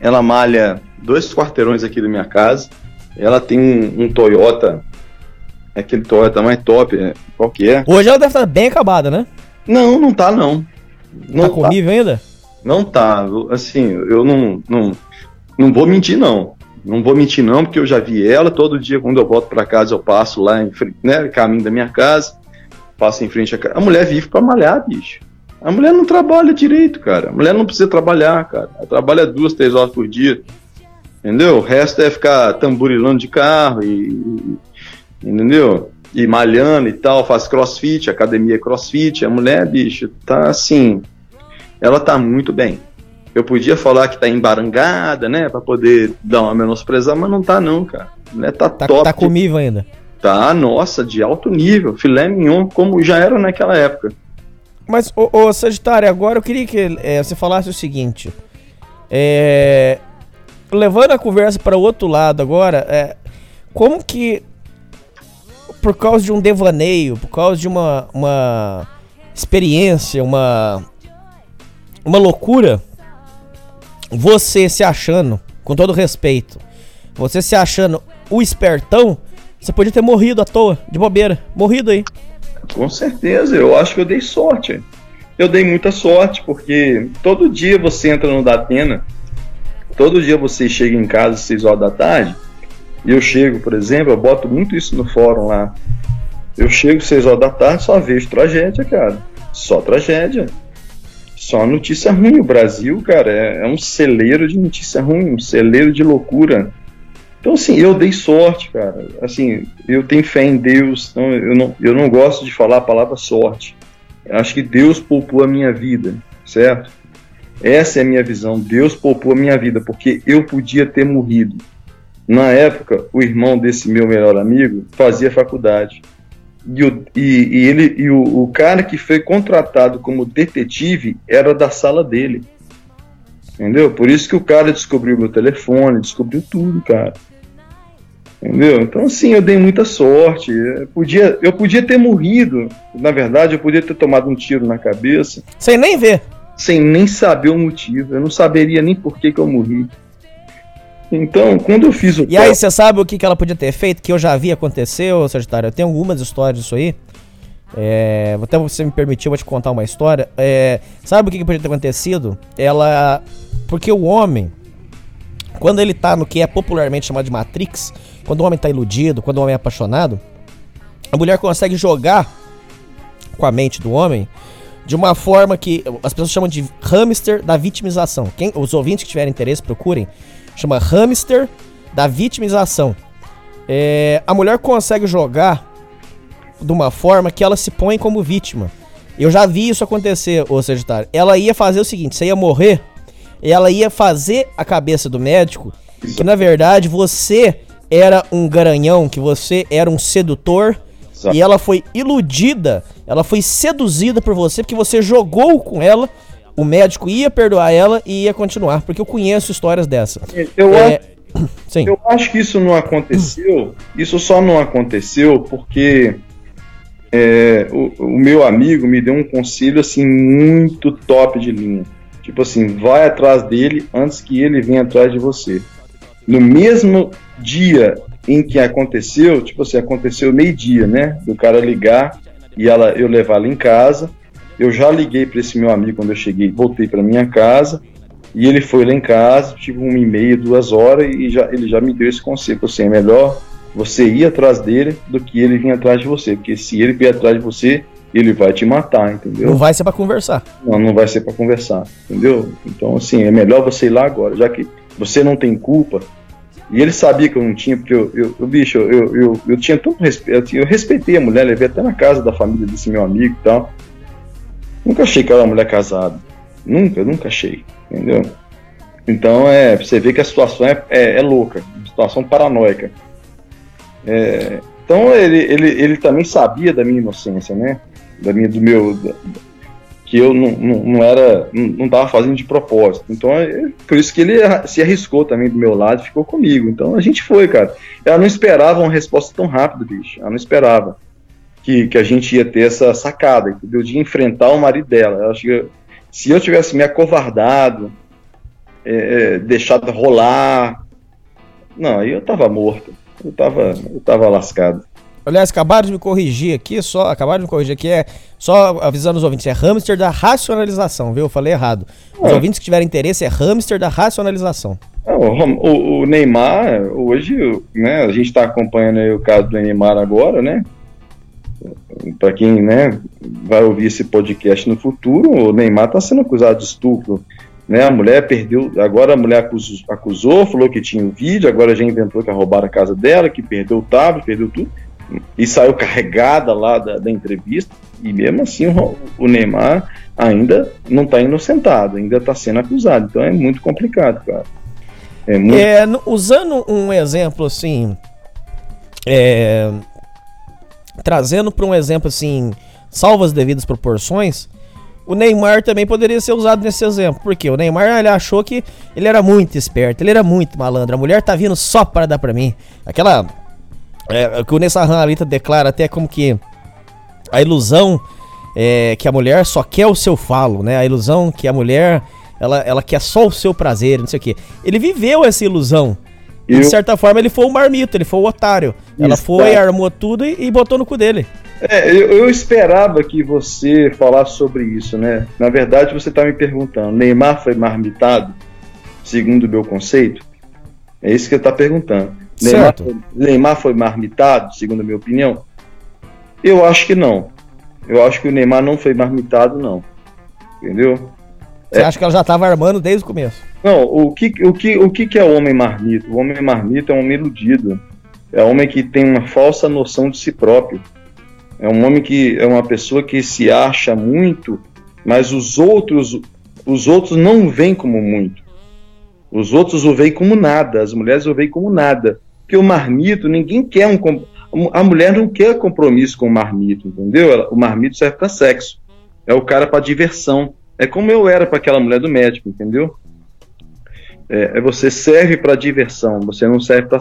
Ela malha dois quarteirões aqui da minha casa. Ela tem um, um Toyota. Aquele Toyota mais top. É, qual que é? Hoje ela deve estar bem acabada, né? Não, não tá, não. não tá comigo ainda? Não tá. Assim, eu não, não, não vou mentir, não. Não vou mentir não, porque eu já vi ela, todo dia quando eu volto para casa eu passo lá em né, caminho da minha casa, passo em frente a casa. A mulher vive para malhar, bicho. A mulher não trabalha direito, cara. A mulher não precisa trabalhar, cara. Ela trabalha duas, três horas por dia. Entendeu? O resto é ficar tamburilando de carro e, entendeu? E malhando e tal, faz crossfit, academia crossfit. A mulher, bicho, tá assim. Ela tá muito bem. Eu podia falar que tá embarangada, né? Pra poder dar uma menosprezada, mas não tá não, cara. Né? Tá, tá top. Tá comível ainda. Tá, nossa, de alto nível. Filé mignon, como já era naquela época. Mas, ô, ô Sagitário, agora eu queria que é, você falasse o seguinte. É, levando a conversa para outro lado agora, é, como que por causa de um devaneio, por causa de uma, uma experiência, uma uma loucura, você se achando, com todo respeito, você se achando o espertão, você podia ter morrido à toa, de bobeira. Morrido aí. Com certeza, eu acho que eu dei sorte. Eu dei muita sorte, porque todo dia você entra no Datena, todo dia você chega em casa às 6 horas da tarde, e eu chego, por exemplo, eu boto muito isso no fórum lá. Eu chego às 6 horas da tarde só vejo tragédia, cara. Só tragédia. Só notícia ruim. O Brasil, cara, é, é, um celeiro de notícia ruim, um celeiro de loucura. Então, assim, eu dei sorte, cara. Assim, eu tenho fé em Deus, então eu não, eu não gosto de falar a palavra sorte. Eu acho que Deus poupou a minha vida, certo? Essa é a minha visão. Deus poupou a minha vida, porque eu podia ter morrido. Na época, o irmão desse meu melhor amigo fazia faculdade. E, o, e, e ele, e o, o, cara que foi contratado como detetive era da sala dele. Entendeu? Por isso que o cara descobriu meu telefone, descobriu tudo, cara. Entendeu? Então, assim, eu dei muita sorte. Eu podia, eu podia ter morrido. Na verdade, eu podia ter tomado um tiro na cabeça. Sem nem ver. Sem nem saber o motivo. Eu não saberia nem por que, que eu morri. Então, quando eu fiz o. E aí, você sabe o que, que ela podia ter feito? Que eu já vi acontecer, Sagitário? Eu tenho algumas histórias disso aí. É, até você me permitiu, vou te contar uma história. É, sabe o que, que podia ter acontecido? Ela. Porque o homem, quando ele tá no que é popularmente chamado de Matrix, quando o homem tá iludido, quando o homem é apaixonado, a mulher consegue jogar com a mente do homem de uma forma que as pessoas chamam de hamster da vitimização. Quem, os ouvintes que tiverem interesse, procurem chama Hamster da Vitimização. É, a mulher consegue jogar de uma forma que ela se põe como vítima. Eu já vi isso acontecer, ô Sagitário. Ela ia fazer o seguinte: você ia morrer, ela ia fazer a cabeça do médico que na verdade você era um garanhão, que você era um sedutor. Exato. E ela foi iludida, ela foi seduzida por você porque você jogou com ela o médico ia perdoar ela e ia continuar, porque eu conheço histórias dessa. Eu, é... acho, Sim. eu acho que isso não aconteceu, isso só não aconteceu porque é, o, o, meu amigo me deu um conselho assim muito top de linha. Tipo assim, vai atrás dele antes que ele venha atrás de você. No mesmo dia em que aconteceu, tipo assim, aconteceu meio-dia, né? Do cara ligar e ela, eu levar ela em casa eu já liguei para esse meu amigo quando eu cheguei, voltei para minha casa. E ele foi lá em casa, tipo uma e meia, duas horas, e já, ele já me deu esse conselho, assim, é melhor você ir atrás dele do que ele vir atrás de você, porque se ele vier atrás de você, ele vai te matar, entendeu? Não vai ser para conversar. Não, não vai ser para conversar, entendeu? Então, assim, é melhor você ir lá agora, já que você não tem culpa. E ele sabia que eu não tinha, porque eu, eu, eu bicho, eu, eu, eu, tinha tanto respeito, eu respeitei a mulher, levei até na casa da família desse meu amigo e tal. Nunca achei que ela era uma mulher casada. Nunca, nunca achei, entendeu? Então, é, você vê que a situação é, é, é louca, situação paranoica. É, então, ele, ele, ele também sabia da minha inocência, né? da minha, do meu, da, que eu não, não, não era, não estava fazendo de propósito. Então, é por isso que ele se arriscou também do meu lado e ficou comigo. Então, a gente foi, cara. Ela não esperava uma resposta tão rápida, bicho. Ela não esperava que, que a gente ia ter essa sacada, entendeu? De enfrentar o marido dela. Ela chega, se eu tivesse me acovardado, é, é, deixado rolar, não, aí eu tava morto. Eu tava, eu tava lascado. Aliás, acabaram de me corrigir aqui, só acabaram de me corrigir aqui, é só avisando os ouvintes, é hamster da racionalização, viu? Eu falei errado. Os é. ouvintes que tiverem interesse é hamster da racionalização. É, o, o, Neymar, hoje, né, a gente está acompanhando o caso do Neymar agora, né? Para quem né, vai ouvir esse podcast no futuro, o Neymar está sendo acusado de estupro. Né, a mulher perdeu, agora a mulher acusou, acusou, falou que tinha um vídeo, agora já inventou que roubaram a casa dela, que perdeu o tablet, perdeu tudo e saiu carregada lá da, da entrevista, e mesmo assim o, o Neymar ainda não está inocentado, ainda está sendo acusado. Então é muito complicado, cara. É muito... É, usando um exemplo assim, é, trazendo para um exemplo assim, salvo as devidas proporções, o Neymar também poderia ser usado nesse exemplo. Porque o Neymar ele achou que ele era muito esperto, ele era muito malandro. A mulher tá vindo só para dar para mim. Aquela é, que o Nessahan Alita declara até como que a ilusão é que a mulher só quer o seu falo, né? A ilusão que a mulher ela, ela quer só o seu prazer, não sei o que. Ele viveu essa ilusão. E de certa forma ele foi o marmito, ele foi o otário. Isso, ela foi, é. armou tudo e, e, botou no cu dele. É, eu, eu, esperava que você falasse sobre isso, né? Na verdade, você está me perguntando: Neymar foi marmitado, segundo o meu conceito? É isso que eu está perguntando. Neymar, Neymar foi marmitado, segundo a minha opinião? Eu acho que não. Eu acho que o Neymar não foi marmitado, não. Entendeu? Você é. acha que ela já estava armando desde o começo? Não, o que, o, que, o que é o homem marmito? O homem marmito é um homem iludido. É um homem que tem uma falsa noção de si próprio. É um homem que é uma pessoa que se acha muito, mas os outros, os outros não veem como muito. Os outros o veem como nada, as mulheres o veem como nada. Porque o marmito, ninguém quer um. A mulher não quer compromisso com o marmito, entendeu? O marmito serve para sexo. É o cara para diversão. É como eu era para aquela mulher do médico, entendeu? É, é você serve para diversão, você não serve para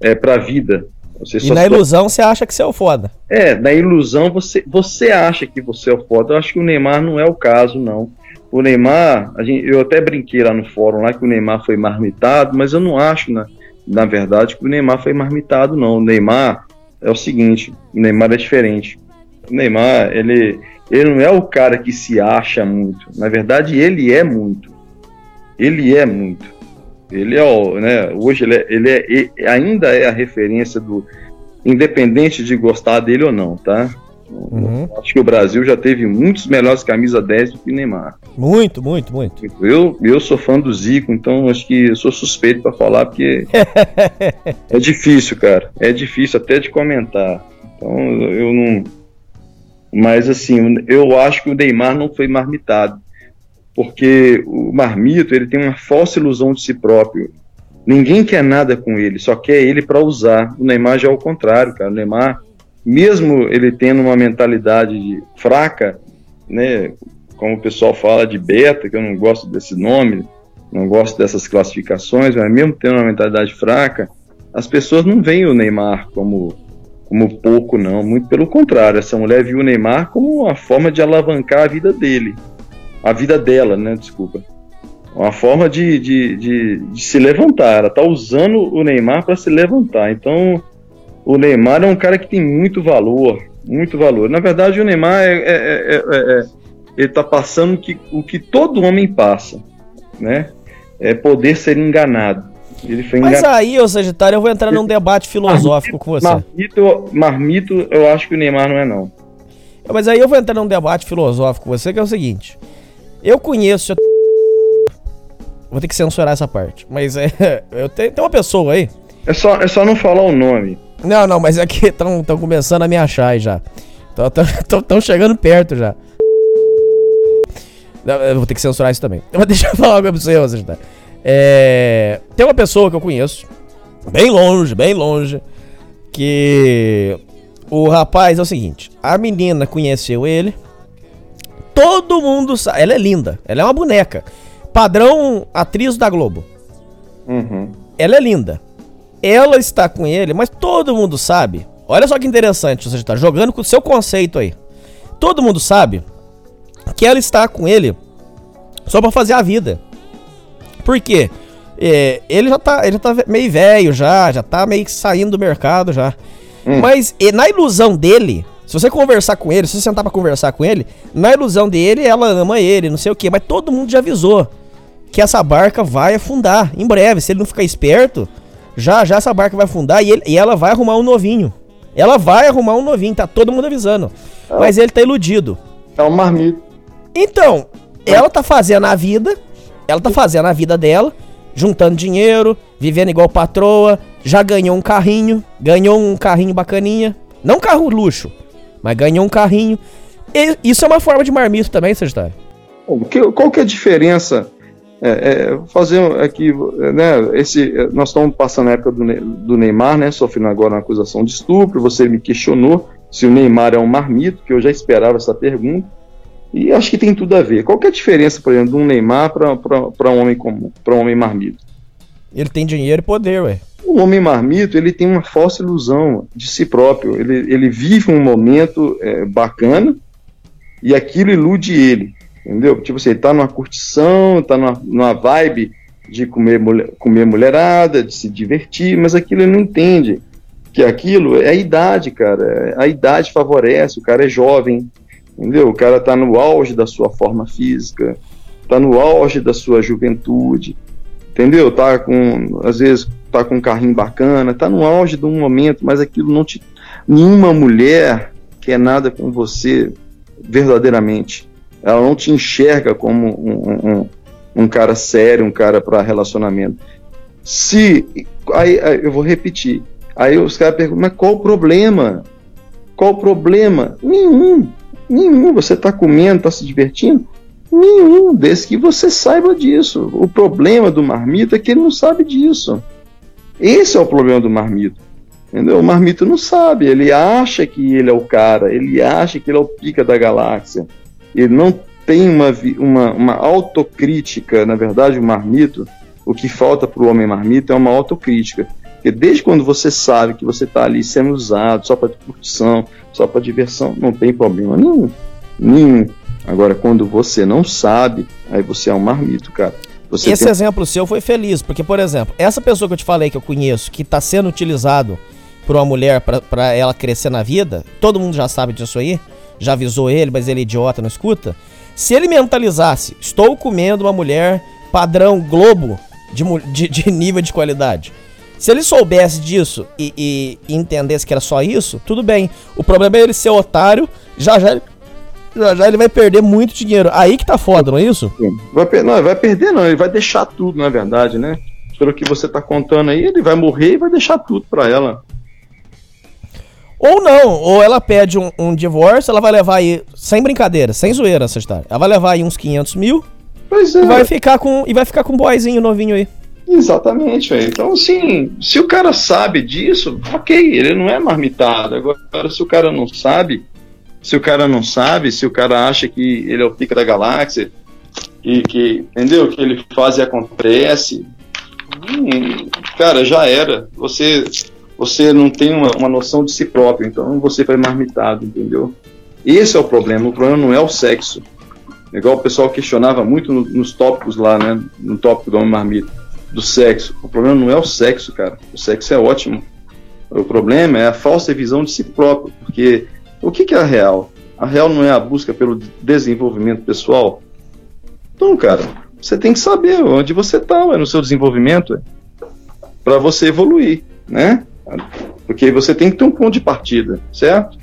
é, pra vida. Você e na ilusão você acha que você é o foda. É, na ilusão você, você acha que você é o foda. Eu acho que o Neymar não é o caso, não. O Neymar, gente, eu até brinquei lá no fórum lá que o Neymar foi marmitado, mas eu não acho, né? na verdade, que o Neymar foi marmitado, não. O Neymar é o seguinte, o Neymar é diferente. O Neymar, ele, ele não é o cara que se acha muito. Na verdade, ele é muito. Ele é muito. Ele é o, né, hoje ele, é, ele é, ele ainda é a referência do independente de gostar dele ou não, tá? Uhum. Acho que o Brasil já teve muitos melhores camisa 10 do que o Neymar. Muito, muito, muito. Eu, eu sou fã do Zico, então acho que eu sou suspeito para falar, porque é difícil, cara. É difícil até de comentar. Então eu não. Mas assim, eu acho que o Neymar não foi marmitado. Porque o marmito ele tem uma falsa ilusão de si próprio. Ninguém quer nada com ele, só quer ele para usar. O Neymar já é o contrário, cara. O Neymar mesmo ele tendo uma mentalidade fraca, né, como o pessoal fala de beta, que eu não gosto desse nome, não gosto dessas classificações, mas mesmo tendo uma mentalidade fraca, as pessoas não veem o Neymar como, como pouco, não. Muito pelo contrário, essa mulher viu o Neymar como uma forma de alavancar a vida dele. A vida dela, né? Desculpa. Uma forma de, de, de, de se levantar. Ela está usando o Neymar para se levantar. Então, o Neymar é um cara que tem muito valor, muito valor. Na verdade, o Neymar é, é, é, é ele está passando que, o que todo homem passa, né? é poder ser enganado. Ele foi Mas aí, ô Sagitário, eu vou entrar num debate filosófico com você. Marmito, marmito, eu acho que o Neymar não é, não. Mas aí eu vou entrar num debate filosófico com você, que é o seguinte. Eu conheço. Vou ter que censurar essa parte. Mas é. Eu tenho, tem uma pessoa aí. É só, é só não falar o nome. Não, não, mas é que estão começando a me achar aí já. Estão chegando perto já. Eu vou ter que censurar isso também. Mas deixa eu falar uma coisa pra você, tá? É, tem uma pessoa que eu conheço, bem longe, bem longe, que o rapaz é o seguinte: a menina conheceu ele, todo mundo sabe. Ela é linda, ela é uma boneca. Padrão atriz da Globo. Uhum. Ela é linda. Ela está com ele, mas todo mundo sabe. Olha só que interessante, você está jogando com o seu conceito aí. Todo mundo sabe que ela está com ele só pra fazer a vida. Por quê? É, ele já tá, ele já tá meio velho já, já tá meio que saindo do mercado já. Mas e, na ilusão dele, se você conversar com ele, se você sentar pra conversar com ele, na ilusão dele, ela ama ele, não sei o quê, mas todo mundo já avisou que essa barca vai afundar em breve. Se ele não ficar esperto, já já essa barca vai afundar e, ele- e ela vai arrumar um novinho. Ela vai arrumar um novinho, tá todo mundo avisando. Mas ele tá iludido. É um marmito. Então, ela tá fazendo a vida, ela tá fazendo a vida dela, juntando dinheiro, vivendo igual patroa, já ganhou um carrinho, ganhou um carrinho bacaninha. Não carro luxo, mas ganhou um carrinho. E isso é uma forma de marmito também, Sagitário. Qual que é a diferença? É, é, fazer aqui, né? Esse, nós estamos passando a época do, do Neymar, né? Sofrendo agora uma acusação de estupro. Você me questionou se o Neymar é um marmito, que eu já esperava essa pergunta. E acho que tem tudo a ver. Qual que é a diferença, por exemplo, de um Neymar para um homem comum, para um homem marmito? Ele tem dinheiro e poder, ué. O homem marmito ele tem uma falsa ilusão de si próprio. Ele, ele vive um momento é, bacana e aquilo ilude ele, entendeu? Tipo assim, ele tá numa curtição, tá numa, numa vibe de comer, mulher, comer mulherada, de se divertir, mas aquilo ele não entende. Que aquilo é a idade, cara. A idade favorece, o cara é jovem, entendeu? O cara tá no auge da sua forma física, tá no auge da sua juventude, entendeu? Tá com, às vezes, tá com um carrinho bacana, tá no auge de um momento, mas aquilo não te. Nenhuma mulher quer nada com você verdadeiramente. Ela não te enxerga como um, um- um, cara sério, um cara para relacionamento. Se. Aí, aí eu vou repetir. Aí os caras perguntam, mas qual o problema? Qual o problema? Nenhum. Nenhum. Você está comendo, está se divertindo? Nenhum, desde que você saiba disso. O problema do marmito é que ele não sabe disso. Esse é o problema do marmito. Entendeu? O marmito não sabe, ele acha que ele é o cara, ele acha que ele é o pica da galáxia. Ele não tem uma, uma, uma autocrítica, na verdade, o marmito, o que falta para o homem marmito é uma autocrítica. Porque desde quando você sabe que você está ali sendo usado só para curtição, só para diversão, não tem problema nenhum. Nenhum. Agora, quando você não sabe, aí você é um marmito, cara. Você Esse tem- exemplo seu foi feliz, porque, por exemplo, essa pessoa que eu te falei que eu conheço, que tá sendo utilizado por uma mulher pra- pra ela crescer na vida, todo mundo já sabe disso aí, já avisou ele, mas ele é idiota, não escuta. Se ele mentalizasse, estou comendo uma mulher padrão Globo de, de- de nível de qualidade. Se ele soubesse disso e, e- entendesse que era só isso, tudo bem. O problema é ele ser otário, já já, já já ele vai perder muito dinheiro. Aí que tá foda, não é isso? Vai, não, vai perder não, ele vai deixar tudo, na verdade, né? Pelo que você tá contando aí, ele vai morrer e vai deixar tudo pra ela. Ou não, ou ela pede um, um divórcio, ela vai levar aí, sem brincadeira, sem zoeira essa história. Ela vai levar aí uns 500 mil Pois é, e vai ficar com, e vai ficar com um boyzinho novinho aí. Exatamente, velho. Então, assim, se o cara sabe disso, ok, ele não é marmitado. Agora, se o cara não sabe, se o cara não sabe, se o cara acha que ele é o pica da galáxia, e que, entendeu? Que ele faz e acontece, hum, cara, já era. Você, você não tem uma, uma noção de si próprio, então você foi marmitado, entendeu? Esse é o problema. O problema não é o sexo. Igual o pessoal questionava muito no- nos tópicos lá, né? No tópico do homem marmita, do sexo. O problema não é o sexo, cara. O sexo é ótimo. O problema é a falsa visão de si próprio. Porque o que, que é a real? A real não é a busca pelo desenvolvimento pessoal? Então, cara, você tem que saber onde você está no seu desenvolvimento para você evoluir, né? Porque você tem que ter um ponto de partida, certo?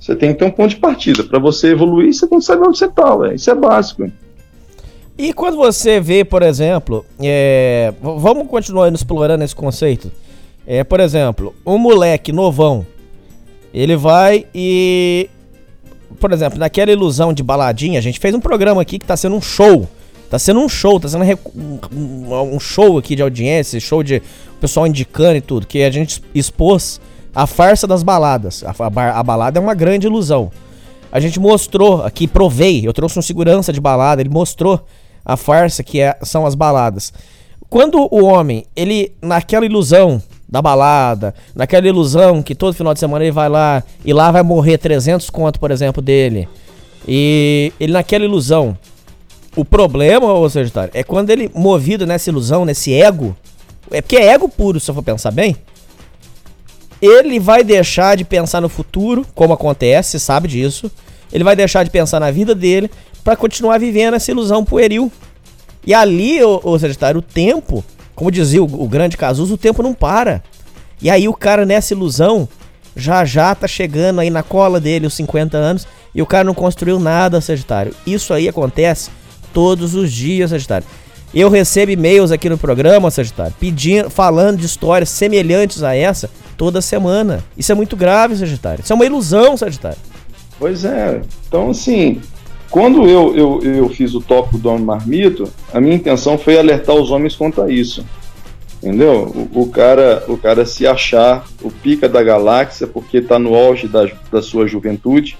Você tem que ter um ponto de partida. Para você evoluir, você tem que saber onde você está, isso é básico. E quando você vê, por exemplo, é, vamos continuar explorando esse conceito. É, por exemplo, um moleque novão, ele vai e, por exemplo, naquela ilusão de baladinha, a gente fez um programa aqui que tá sendo um show. Tá sendo um show, tá sendo um show aqui de audiência, show de pessoal indicando e tudo, que a gente expôs a farsa das baladas. A, a, a balada é uma grande ilusão. A gente mostrou aqui, provei, eu trouxe um segurança de balada, ele mostrou a farsa que é, são as baladas. Quando o homem, ele, naquela ilusão da balada, naquela ilusão que todo final de semana ele vai lá e lá vai morrer 300 conto, por exemplo, dele. E ele naquela ilusão. O problema, ô Sagitário, é quando ele, movido nessa ilusão, nesse ego, é porque é ego puro, se eu for pensar bem. Ele vai deixar de pensar no futuro, como acontece, sabe disso. Ele vai deixar de pensar na vida dele para continuar vivendo essa ilusão pueril. E ali, o, o Sagitário, o tempo, como dizia o, o grande Cazuza, o tempo não para. E aí o cara nessa ilusão já já tá chegando aí na cola dele os 50 anos e o cara não construiu nada, Sagitário. Isso aí acontece todos os dias, Sagitário. Eu recebo e-mails aqui no programa, Sagitário, pedindo, falando de histórias semelhantes a essa toda semana. Isso é muito grave, Sagitário. Isso é uma ilusão, Sagitário. Pois é. Então, assim, quando eu, eu, eu fiz o tópico do homem marmito, a minha intenção foi alertar os homens contra isso. Entendeu? O, o, cara, o cara se achar o pica da galáxia porque está no auge da, da sua juventude.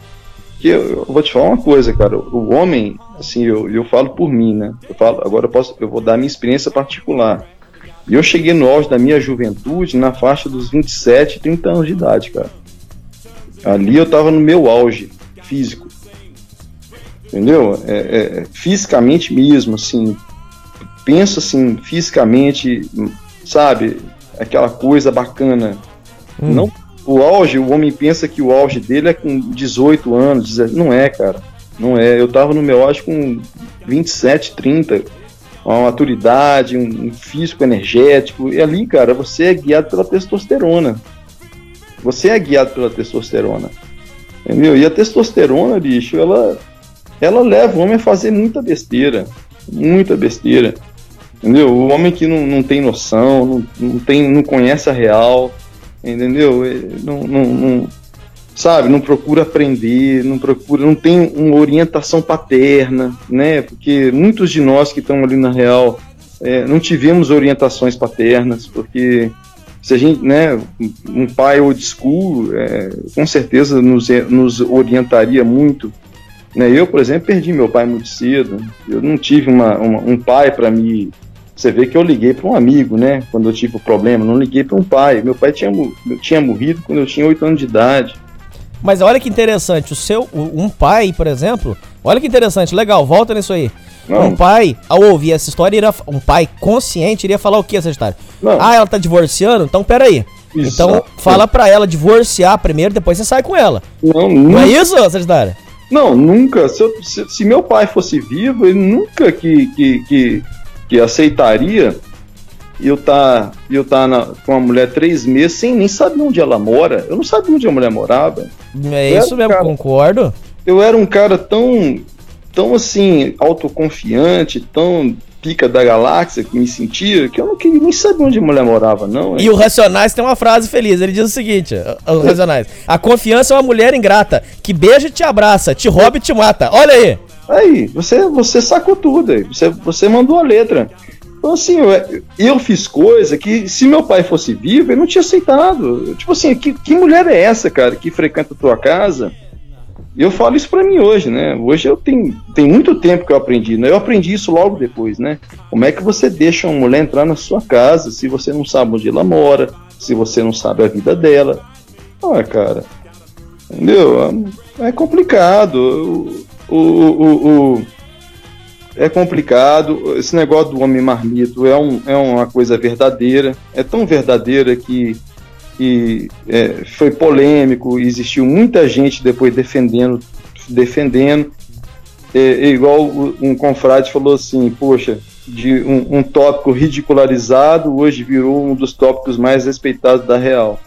Que eu, eu, vou te falar uma coisa, cara. O homem, assim, eu, eu falo por mim, né? Eu falo, agora eu posso, eu vou dar minha experiência particular. E eu cheguei no auge da minha juventude na faixa dos 27, 30 anos de idade, cara. Ali eu estava no meu auge físico entendeu? É, é, fisicamente mesmo, assim, pensa assim, fisicamente, sabe, aquela coisa bacana. Hum. Não, o auge, o homem pensa que o auge dele é com 18 anos, não é, cara, não é. Eu tava no meu auge com 27, 30, uma maturidade, um, um físico energético, e ali, cara, você é guiado pela testosterona. Você é guiado pela testosterona. Entendeu? E a testosterona, bicho, ela ela leva o homem a fazer muita besteira. Muita besteira. Entendeu? O homem que não, não tem noção, não, não, tem, não conhece a real, entendeu? Não, não, não, sabe, não procura aprender, não procura, não tem uma orientação paterna, né? Porque muitos de nós que estão ali na real é, não tivemos orientações paternas, porque se a gente, né, um pai old school, é, com certeza nos, nos orientaria muito né? Eu, por exemplo, perdi meu pai muito cedo. Eu não tive uma, uma um pai para me. Você vê que eu liguei para um amigo, né? Quando eu tive o problema, não liguei para um pai. Meu pai tinha, tinha morrido quando eu tinha 8 anos de idade. Mas olha que interessante, o seu um pai, por exemplo, olha que interessante, legal, volta nisso aí. Não. Um pai, ao ouvir essa história, iria, um pai consciente iria falar o que essa história? Não. Ah, ela tá divorciando? Então peraí. Exato. Então fala pra ela divorciar primeiro, depois você sai com ela. Não, não, não é isso, Sagitário? Não, nunca. Se, eu, se, se, meu pai fosse vivo, ele nunca que, que, que, que aceitaria eu tá, eu tá na, com uma mulher três meses sem nem saber onde ela mora. Eu não sabia onde a mulher morava. É isso mesmo, cara, concordo. Eu era um cara tão, tão assim, autoconfiante, tão pica da galáxia que me sentia, que eu não queria nem saber onde a mulher morava, não. E o Racionais tem uma frase feliz, ele diz o seguinte, o Racionais, a confiança é uma mulher ingrata, que beija e te abraça, te rouba e te mata, olha aí. Aí, você, você sacou tudo aí, você, você mandou a letra. Então, assim, eu, eu, fiz coisa que se meu pai fosse vivo, ele não tinha aceitado. Tipo assim, que, que mulher é essa, cara, que frequenta a tua casa eu falo isso para mim hoje, né? Hoje eu tenho, tem muito tempo que eu aprendi, né? Eu aprendi isso logo depois, né? Como é que você deixa uma mulher entrar na sua casa se você não sabe onde ela mora, se você não sabe a vida dela? Ah, cara, entendeu? É complicado. O, o, o, o, é complicado. Esse negócio do homem marmito é, um, é uma coisa verdadeira. É tão verdadeira que que é, foi polêmico, existiu muita gente depois defendendo, defendendo. é, é igual um confrade falou assim, poxa, de um, um, tópico ridicularizado, hoje virou um dos tópicos mais respeitados da Real.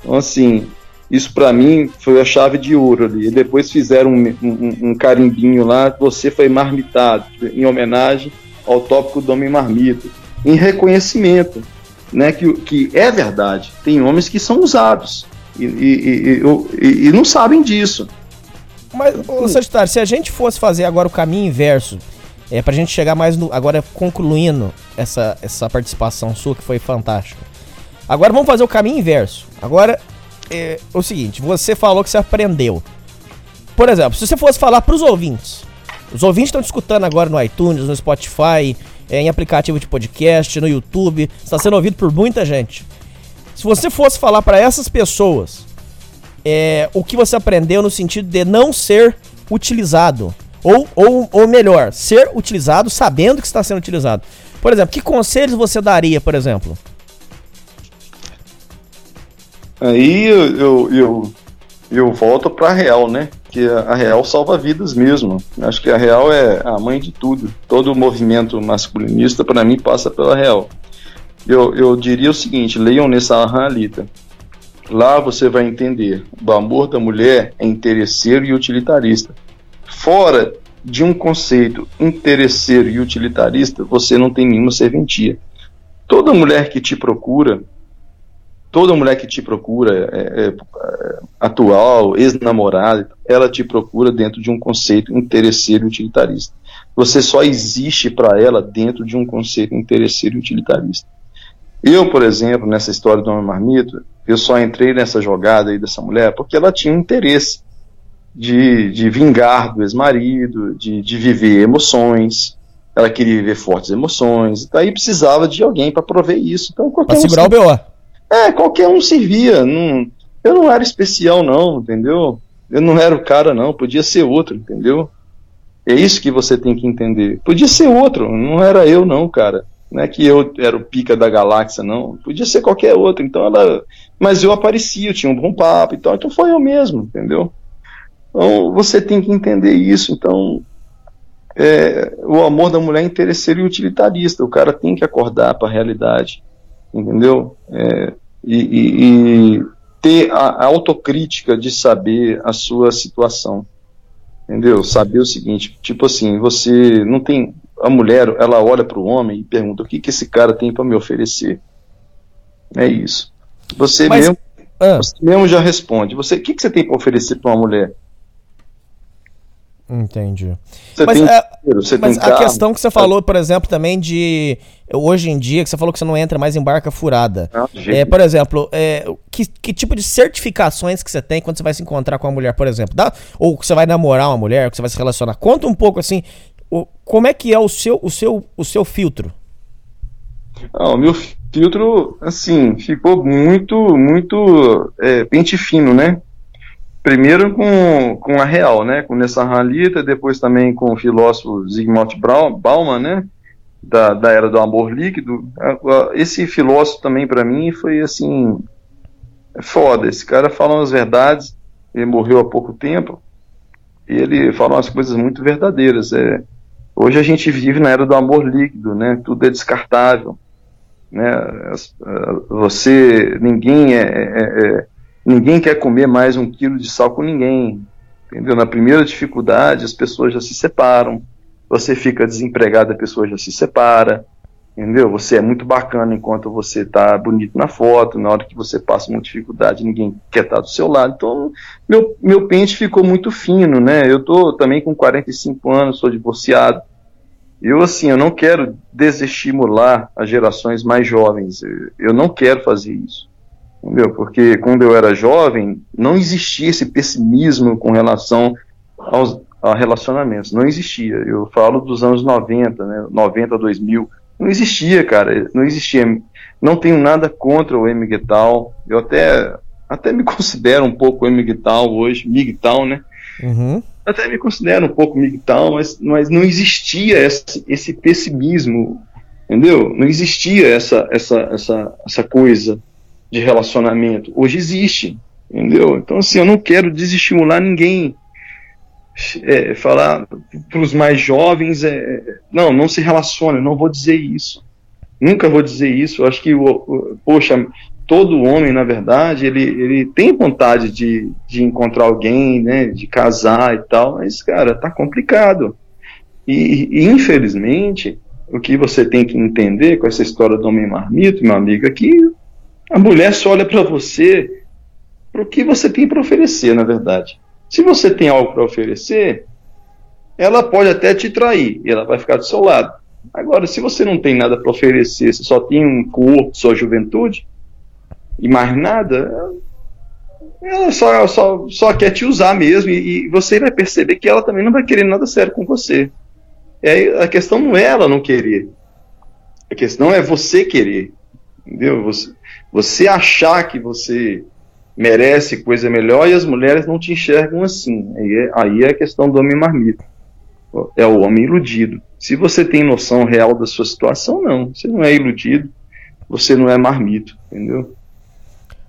Então, assim, isso para mim foi a chave de ouro ali. E depois fizeram um, um, um, carimbinho lá, você foi marmitado, em homenagem ao tópico do homem marmito, em reconhecimento, né, que, que é verdade. Tem homens que são usados e, e, e, e não sabem disso. Mas, ô, Sagitário, se a gente fosse fazer agora o caminho inverso, é, pra gente chegar mais no. Agora concluindo essa, essa participação sua, que foi fantástica. Agora vamos fazer o caminho inverso. Agora é o seguinte: você falou que você aprendeu. Por exemplo, se você fosse falar pros ouvintes, os ouvintes estão escutando agora no iTunes, no Spotify, é, em aplicativo de podcast, no YouTube, está sendo ouvido por muita gente. Se você fosse falar para essas pessoas é, o que você aprendeu no sentido de não ser utilizado ou, ou, ou melhor, ser utilizado sabendo que está sendo utilizado. Por exemplo, que conselhos você daria, por exemplo? Aí eu, eu, eu, eu volto para a Real, né? Que a Real salva vidas mesmo. Acho que a Real é a mãe de tudo. Todo o movimento masculinista, para mim, passa pela Real. Eu, eu diria o seguinte: leiam nessa Alita. Lá você vai entender: o amor da mulher é interesseiro e utilitarista fora de um conceito interesseiro e utilitarista, você não tem nenhuma serventia. Toda mulher que te procura, toda mulher que te procura, é, é, é atual, ex-namorada, ela te procura dentro de um conceito interesseiro e utilitarista. Você só existe para ela dentro de um conceito interesseiro e utilitarista. Eu, por exemplo, nessa história do homem marmito, eu só entrei nessa jogada aí dessa mulher porque ela tinha um interesse de, de vingar do ex-marido, de, de viver emoções. Ela queria viver fortes emoções. Daí precisava de alguém para prover isso. Então, um segurar servia. o BO. É, qualquer um servia. Não, eu não era especial, não, entendeu? Eu não era o cara, não. Podia ser outro, entendeu? É isso que você tem que entender. Podia ser outro, não era eu, não, cara. Não é que eu era o pica da galáxia, não. Podia ser qualquer outro. Então ela. Mas eu aparecia, eu tinha um bom papo e tal. Então foi eu mesmo, entendeu? Então você tem que entender isso. Então é, o amor da mulher é interesseiro e utilitarista. O cara tem que acordar para a realidade, entendeu? É, e, e, e, ter a, a, autocrítica de saber a sua situação, entendeu? Saber o seguinte, tipo assim, você não tem a mulher, ela olha para o homem e pergunta o que que esse cara tem para me oferecer. É isso. Você Mas, mesmo, ah. você mesmo já responde. Você, o que que você tem para oferecer para uma mulher? Entendi. Você mas, é, mas a questão que você falou, por exemplo, também de hoje em dia, que você falou que você não entra mais em barca furada. Ah, é, por exemplo, é, que, que tipo de certificações que você tem quando você vai se encontrar com uma mulher, por exemplo? Dá, ou que você vai namorar uma mulher, que você vai se relacionar. Conta um pouco assim, o, como é que é o seu, o seu, o seu filtro? Ah, o meu filtro, assim, ficou muito, muito é, pente fino, né? Primeiro com, com a Real, né, com Nessa Halita, depois também com o filósofo Zygmunt Bauman, né, da, da era do amor líquido. Esse filósofo também para mim foi assim foda. Esse cara fala umas verdades. Ele morreu há pouco tempo e ele fala umas coisas muito verdadeiras. É, hoje a gente vive na era do amor líquido, né? Tudo é descartável, né? Você, ninguém é, é, é Ninguém quer comer mais um quilo de sal com ninguém. Entendeu? Na primeira dificuldade, as pessoas já se separam. Você fica desempregado, a pessoa já se separa. Entendeu? Você é muito bacana enquanto você está bonito na foto. Na hora que você passa uma dificuldade, ninguém quer estar tá do seu lado. Então, meu, meu pente ficou muito fino, né? Eu tô também com 45 anos, sou divorciado. Eu, assim, eu não quero desestimular as gerações mais jovens. Eu não quero fazer isso entendeu? Porque quando eu era jovem, não existia esse pessimismo com relação aos a relacionamentos, não existia. Eu falo dos anos 90, né, 90 2000, não existia, cara, não existia. Não tenho nada contra o MGTOW, eu até até me considero um pouco MGTOW hoje, MGTOW, né? Uhum. Até me considero um pouco MGTOW, mas, mas não existia esse, esse pessimismo, entendeu? Não existia essa, essa, essa, essa coisa de relacionamento. Hoje existe, entendeu? Então, assim, eu não quero desestimular ninguém. é, falar para os mais jovens, é, não, não se relacione, não vou dizer isso. Nunca vou dizer isso. Eu acho que, poxa, todo homem, na verdade, ele, ele tem vontade de, de encontrar alguém, né, de casar e tal, mas, cara, tá complicado. E, e infelizmente, o que você tem que entender com essa história do homem marmito, meu amigo, é que a mulher só olha para você para o que você tem para oferecer, na verdade. Se você tem algo para oferecer, ela pode até te trair e ela vai ficar do seu lado. Agora, se você não tem nada para oferecer, você só tem um corpo, sua juventude e mais nada, ela só, só, só quer te usar mesmo e, e você vai perceber que ela também não vai querer nada sério com você. Aí, a questão não é ela não querer, a questão é você querer, entendeu? Você, você achar que você merece coisa melhor e as mulheres não te enxergam assim. Aí é, aí é a questão do homem marmito. É o homem iludido. Se você tem noção real da sua situação, não. Você não é iludido, você não é marmito, entendeu?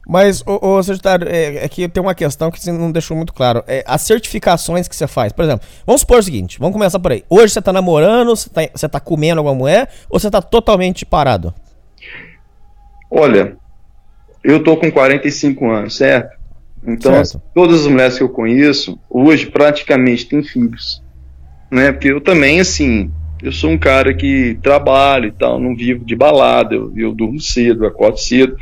Mas, ô, ô Sagitário, é, é que tem uma questão que você não deixou muito claro. É, as certificações que você faz, por exemplo, vamos supor o seguinte, vamos começar por aí. Hoje você tá namorando, você tá, você tá comendo alguma mulher, ou você tá totalmente parado? Olha, eu tô com 45 anos, certo? Então, certo. todas as mulheres que eu conheço, hoje, praticamente têm filhos. Né? Porque eu também, assim, eu sou um cara que trabalho e tal, não vivo de balada, eu, eu durmo cedo, acordo cedo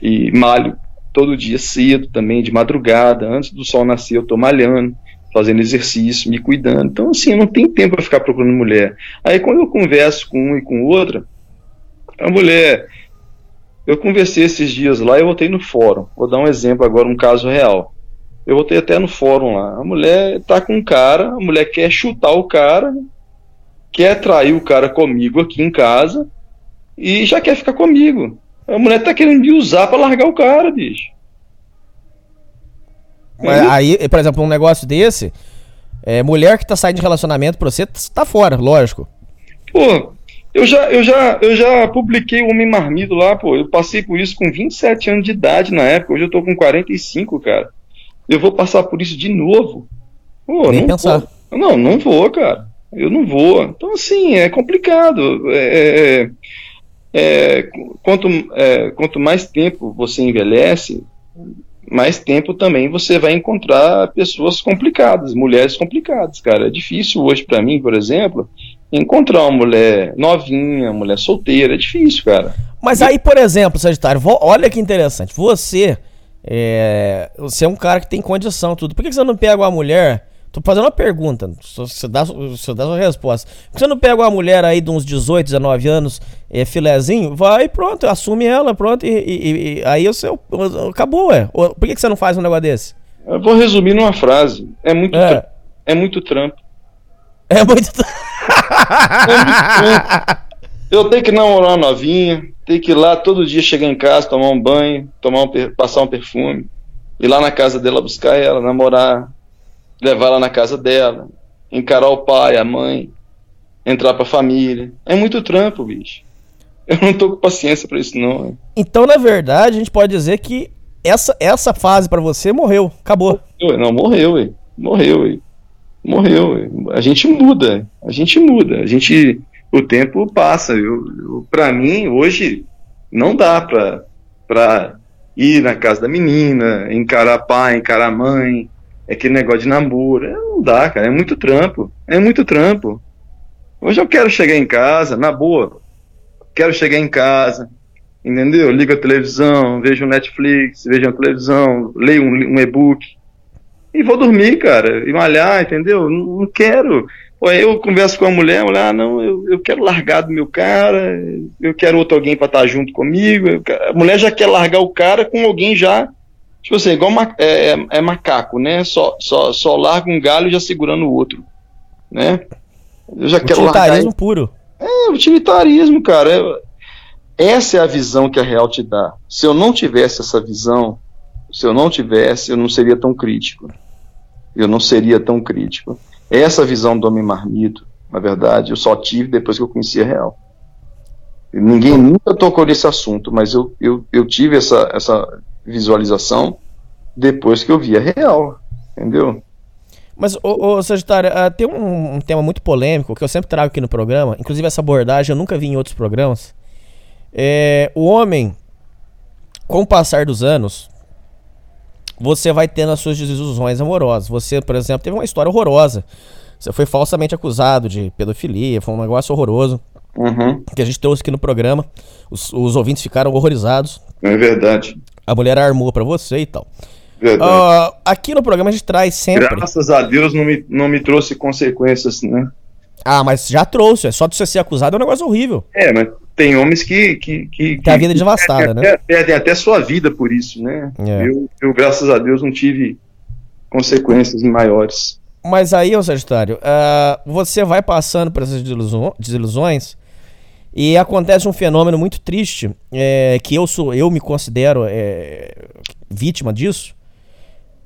e malho todo dia cedo também, de madrugada, antes do sol nascer eu tô malhando, fazendo exercício, me cuidando. Então, assim, eu não tenho tempo para ficar procurando mulher. Aí, quando eu converso com um e com outra, a mulher eu conversei esses dias lá e voltei no fórum. Vou dar um exemplo agora, um caso real. Eu voltei até no fórum lá. A mulher tá com um cara, a mulher quer chutar o cara, quer trair o cara comigo aqui em casa e já quer ficar comigo. A mulher tá querendo me usar para largar o cara, bicho. Mas aí, por exemplo, um negócio desse, é, mulher que tá saindo de relacionamento pra você, tá fora, lógico. Pô, eu já, eu já, eu já publiquei o Homem Marmido lá, pô. Eu passei por isso com 27 anos de idade na época. Hoje eu tô com 45, cara. Eu vou passar por isso de novo. Pô, Nem não pensar. Vou. Não, não vou, cara. Eu não vou. Então, assim, é complicado. É, é, é, quanto, é, quanto mais tempo você envelhece, mais tempo também você vai encontrar pessoas complicadas, mulheres complicadas, cara. É difícil hoje para mim, por exemplo, encontrar uma mulher novinha, uma mulher solteira, é difícil, cara. Mas aí, por exemplo, Sagitário, olha que interessante. Você é, você é um cara que tem condição, tudo. Por que você não pega uma mulher? Tô fazendo uma pergunta, você dá, você dá sua resposta. Por que você não pega uma mulher aí de uns 18, 19 anos, é, filezinho, vai pronto, assume ela, pronto, e, e, e aí o seu. Acabou, é. Por que você não faz um negócio desse? Eu vou resumir numa frase. É muito, é. é muito trampo. É muito. Eu tenho que namorar uma novinha, tenho que ir lá todo dia chegar em casa, tomar um banho, tomar um, passar um perfume, ir lá na casa dela buscar ela, namorar, levar ela na casa dela, encarar o pai, a mãe, entrar pra família. É muito trampo, bicho. Eu não tô com paciência para isso, não. Então, na verdade, a gente pode dizer que essa, essa fase para você morreu, acabou. Não, morreu, ué. Morreu, ué morreu. A gente muda, a gente muda, a gente o tempo passa. Eu, eu para mim hoje não dá para para ir na casa da menina, encarar pai, encarar mãe, aquele negócio de namoro, é, não dá, cara, é muito trampo, é muito trampo. Hoje eu quero chegar em casa, na boa, quero chegar em casa, entendeu? Ligo a televisão, vejo Netflix, vejo a televisão, leio um, um e-book, e vou dormir, cara, e malhar, entendeu? Não, não quero. Pô, eu converso com a mulher, a mulher, ah, não, eu, eu quero largar do meu cara, eu quero outro alguém para estar junto comigo. a mulher já quer largar o cara com alguém já, tipo assim, igual ma, é, é, é, macaco, né? Só, só, só larga um galho já segurando o outro, né? Eu já quero largar. Utilitarismo puro. É, utilitarismo, cara. essa é a visão que a Real te dá. Se eu não tivesse essa visão, se eu não tivesse, eu não seria tão crítico. Eu não seria tão crítico. Essa visão do homem marmito, na verdade, eu só tive depois que eu conheci a real. Ninguém nunca tocou nesse assunto, mas eu, eu, eu tive essa, essa visualização depois que eu vi a real, entendeu? Mas, ô, ô Sagitário, uh, tem um, um, tema muito polêmico que eu sempre trago aqui no programa. Inclusive, essa abordagem eu nunca vi em outros programas. É, o homem, com o passar dos anos, você vai tendo as suas desilusões amorosas. Você, por exemplo, teve uma história horrorosa. Você foi falsamente acusado de pedofilia, foi um negócio horroroso. Uhum. Que a gente trouxe aqui no programa. Os, os ouvintes ficaram horrorizados. É verdade. A mulher armou para você e tal. Uh, aqui no programa a gente traz sempre. Graças a Deus não me, não me trouxe consequências, né? Ah, mas já trouxe. É só de você ser acusado é um negócio horrível. É, mas tem homens que. que, que tem a vida devastada, né? Perdem até sua vida por isso, né? É. Eu, eu, graças a Deus, não tive consequências maiores. Mas aí, ô Sagitário, uh, você vai passando por essas desilusões e acontece um fenômeno muito triste, é, que eu sou, eu me considero é, vítima disso.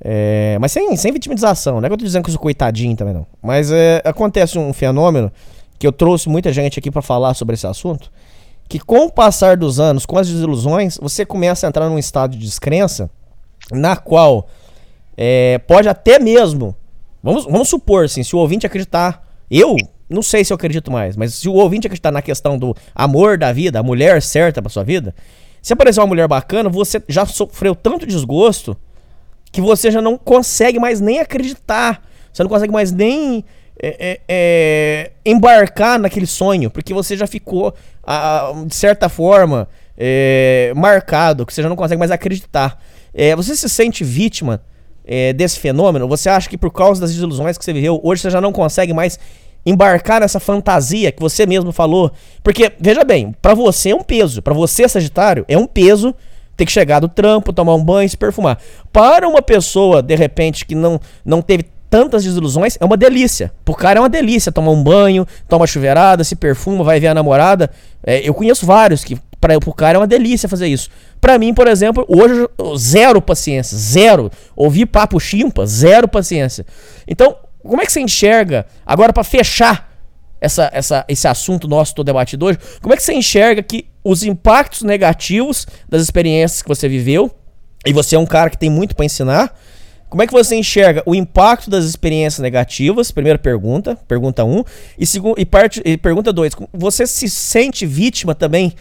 É, mas sem, sem vitimização, não é que eu tô dizendo que eu sou coitadinho também, não. Mas é, acontece um fenômeno que eu trouxe muita gente aqui para falar sobre esse assunto. Que com o passar dos anos, com as desilusões, você começa a entrar num estado de descrença na qual é, pode até mesmo. Vamos, vamos supor, assim, se o ouvinte acreditar. Eu não sei se eu acredito mais, mas se o ouvinte acreditar na questão do amor da vida, a mulher certa pra sua vida, se aparecer uma mulher bacana, você já sofreu tanto desgosto que você já não consegue mais nem acreditar. Você não consegue mais nem é, é, é, embarcar naquele sonho, porque você já ficou, a, de certa forma, é, marcado, que você já não consegue mais acreditar. Você se sente vítima desse fenômeno? Você acha que por causa das desilusões que você viveu, hoje você já não consegue mais embarcar nessa fantasia que você mesmo falou? Porque, veja bem, para você é um peso, para você, Sagitário, é um peso ter que chegar do trampo, tomar um banho se perfumar. Para uma pessoa, de repente, que não, não teve tantas desilusões, é uma delícia. Pro cara é uma delícia tomar um banho, toma chuveirada, se perfuma, vai ver a namorada. É, eu conheço vários que para pro cara é uma delícia fazer isso. Para mim, por exemplo, hoje zero paciência, zero. Ouvir papo chimpa, zero paciência. Então, como é que você enxerga agora para fechar essa, essa, esse assunto nosso todo debatido hoje, como é que você enxerga que os impactos negativos das experiências que você viveu, e você é um cara que tem muito para ensinar, como é que você enxerga o impacto das experiências negativas? Primeira pergunta, pergunta 1. Um, e, e, e pergunta 2. Você se sente vítima também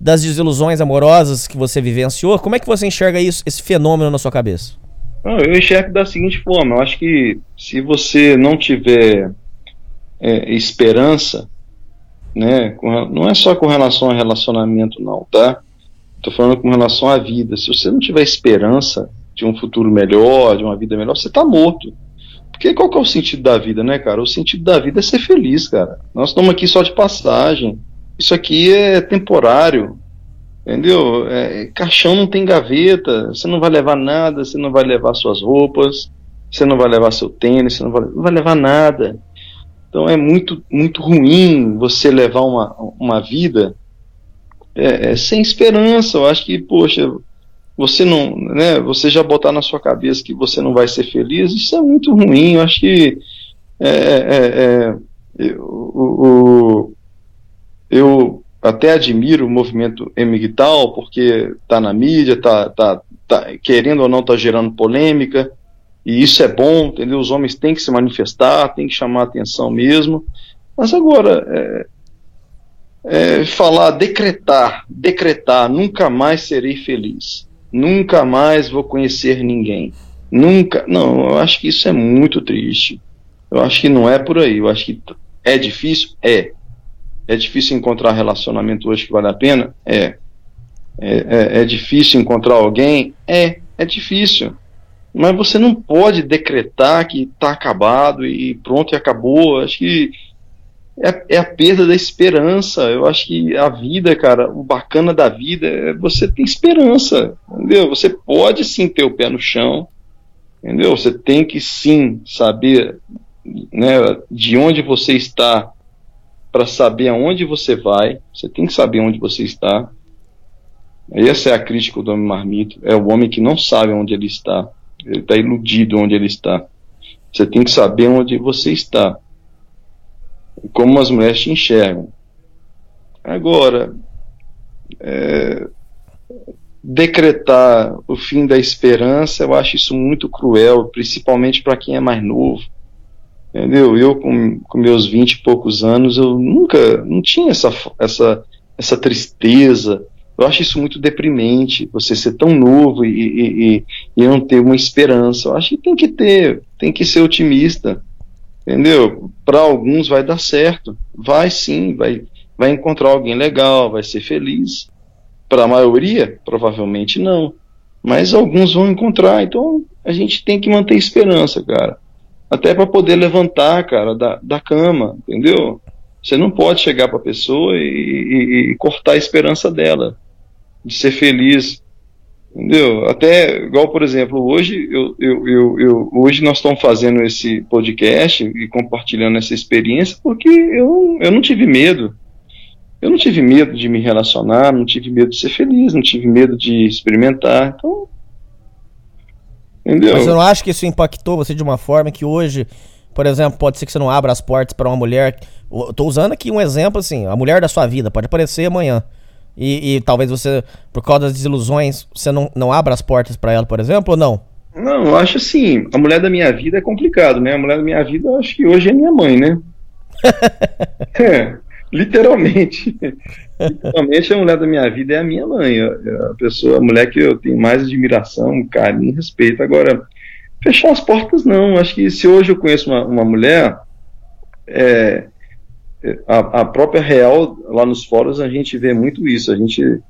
das desilusões amorosas que você vivenciou? Como é que você enxerga isso, esse fenômeno na sua cabeça? Eu enxergo da seguinte forma: eu acho que se você não tiver é, esperança, né? não é só com relação a relacionamento, não, tá? Estou falando com relação à vida. Se você não tiver esperança de um futuro melhor, de uma vida melhor, você está morto. Porque qual que é o sentido da vida, né, cara? O sentido da vida é ser feliz, cara. Nós estamos aqui só de passagem. Isso aqui é temporário. Entendeu? É, caixão não tem gaveta. Você não vai levar nada, você não vai levar suas roupas, você não vai levar seu tênis, você não vai, não vai levar nada. Então é muito, muito ruim você levar uma, uma vida é, é, sem esperança. Eu acho que, poxa, você não, né, você já botar na sua cabeça que você não vai ser feliz, isso é muito ruim. Eu acho que é, é, é eu, eu, até admiro o movimento Emigtal, porque está na mídia, está tá, tá, querendo ou não está gerando polêmica, e isso é bom, entendeu? Os homens têm que se manifestar, têm que chamar atenção mesmo. Mas agora, é, é, falar, decretar, decretar, nunca mais serei feliz, nunca mais vou conhecer ninguém, nunca. Não, eu acho que isso é muito triste. Eu acho que não é por aí. Eu acho que é difícil? É. É difícil encontrar relacionamento hoje que vale a pena? É. É, é, é difícil encontrar alguém? É. É difícil. Mas você não pode decretar que está acabado e pronto e acabou. Acho que é, é, a perda da esperança. Eu acho que a vida, cara, o bacana da vida é você ter esperança, entendeu? Você pode sim ter o pé no chão, entendeu? Você tem que sim saber né, de onde você está para saber aonde você vai. Você tem que saber onde você está. Essa é a crítica do homem marmito. É o homem que não sabe onde ele está. Ele está iludido onde ele está. Você tem que saber onde você está. Como as mulheres te enxergam. Agora, é, decretar o fim da esperança, eu acho isso muito cruel, principalmente para quem é mais novo. Entendeu? Eu, com, com meus vinte e poucos anos, eu nunca, não tinha essa, essa, essa tristeza. Eu acho isso muito deprimente, você ser tão novo e, e, e, e não ter uma esperança. Eu acho que tem que ter, tem que ser otimista. Entendeu? Para alguns vai dar certo. Vai sim, vai, vai encontrar alguém legal, vai ser feliz. Para a maioria, provavelmente não. Mas alguns vão encontrar. Então a gente tem que manter esperança, cara. Até para poder levantar, cara, da, da cama, entendeu? Você não pode chegar para a pessoa e, e, e, cortar a esperança dela de ser feliz, entendeu? Até igual, por exemplo, hoje eu, eu, eu, eu, hoje nós estamos fazendo esse podcast e compartilhando essa experiência porque eu, eu não tive medo. Eu não tive medo de me relacionar, não tive medo de ser feliz, não tive medo de experimentar. Então, Entendeu? Mas você não acha que isso impactou você de uma forma que hoje, por exemplo, pode ser que você não abra as portas para uma mulher. Eu tô usando aqui um exemplo assim, a mulher da sua vida pode aparecer amanhã. E, e talvez você, por causa das desilusões, você não, não abra as portas para ela, por exemplo, ou não? Não, eu acho assim, a mulher da minha vida é complicado, né? A mulher da minha vida, eu acho que hoje é minha mãe, né? é, literalmente. literalmente a mulher da minha vida é a minha mãe. A pessoa, a mulher que eu tenho mais admiração, carinho, respeito. Agora, fechar as portas não. Acho que se hoje eu conheço uma, uma mulher, é, a, a, própria real lá nos fóruns a gente vê muito isso. A gente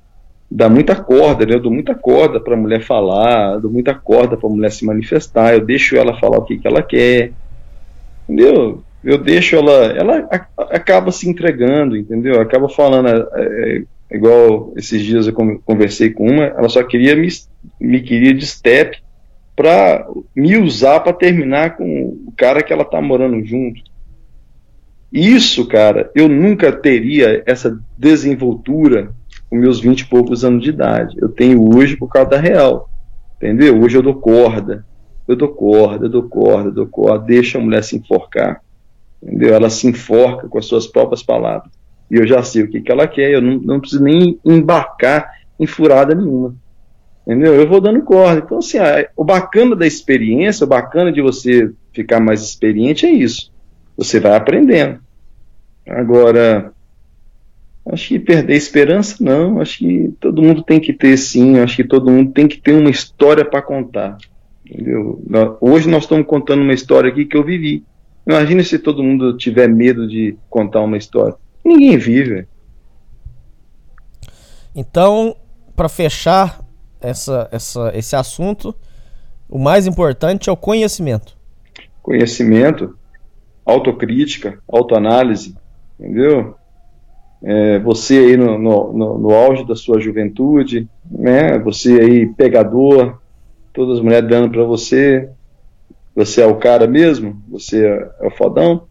dá muita corda, né? eu dou muita corda para a mulher falar, dou muita corda para a mulher se manifestar, eu deixo ela falar o que, que ela quer, entendeu? eu deixo ela, ela acaba se entregando, entendeu? Acaba falando, é, é, igual esses dias eu conversei com uma, ela só queria me, me queria de step para me usar para terminar com o cara que ela tá morando junto. Isso, cara, eu nunca teria essa desenvoltura com meus vinte e poucos anos de idade. Eu tenho hoje por causa da real. Entendeu? Hoje eu dou corda. Eu dou corda, eu dou corda, eu dou corda, deixa a mulher se enforcar entendeu? Ela se enforca com as suas próprias palavras. E eu já sei o que, que ela quer, eu não, não preciso nem embarcar em furada nenhuma. Entendeu? Eu vou dando corda. Então, assim, a, o bacana da experiência, o bacana de você ficar mais experiente é isso. Você vai aprendendo. Agora, acho que perder esperança, não. Acho que todo mundo tem que ter, sim. Acho que todo mundo tem que ter uma história para contar. Entendeu? Hoje nós estamos contando uma história aqui que eu vivi. Imagina se todo mundo tiver medo de contar uma história. Ninguém vive. Então, para fechar essa, essa, esse assunto, o mais importante é o conhecimento. Conhecimento, autocrítica, autoanálise, entendeu? É, você aí no, no, no, no, auge da sua juventude, né? Você aí pegador, todas as mulheres dando para você, você é o cara mesmo? Você é o fodão?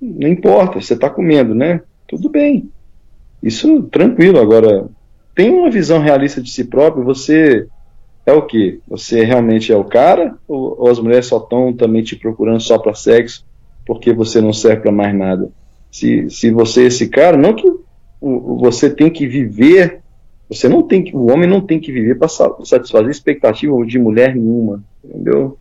Não importa, você está comendo, né? Tudo bem. Isso tranquilo. Agora, tem uma visão realista de si próprio, você é o que? Você realmente é o cara? Ou, ou as mulheres só estão também te procurando só para sexo porque você não serve para mais nada? Se, se você é esse cara, não que você tem que viver, você não tem que, o homem não tem que viver para satisfazer expectativa de mulher nenhuma, entendeu?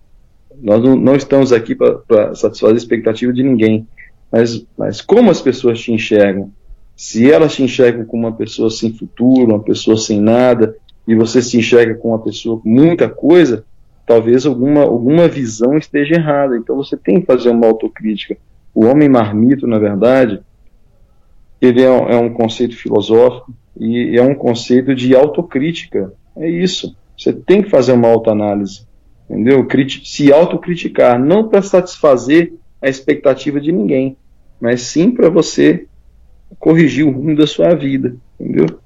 Nós não, não estamos aqui para satisfazer expectativa de ninguém. Mas, mas como as pessoas te enxergam? Se elas te enxergam como uma pessoa sem futuro, uma pessoa sem nada, e você se enxerga como uma pessoa com muita coisa, talvez alguma, alguma visão esteja errada. Então você tem que fazer uma autocrítica. O homem marmito, na verdade, ele é é um conceito filosófico e é um conceito de autocrítica. É isso. Você tem que fazer uma autoanálise entendeu? Se autocriticar, não para satisfazer a expectativa de ninguém, mas sim para você corrigir o rumo da sua vida, entendeu?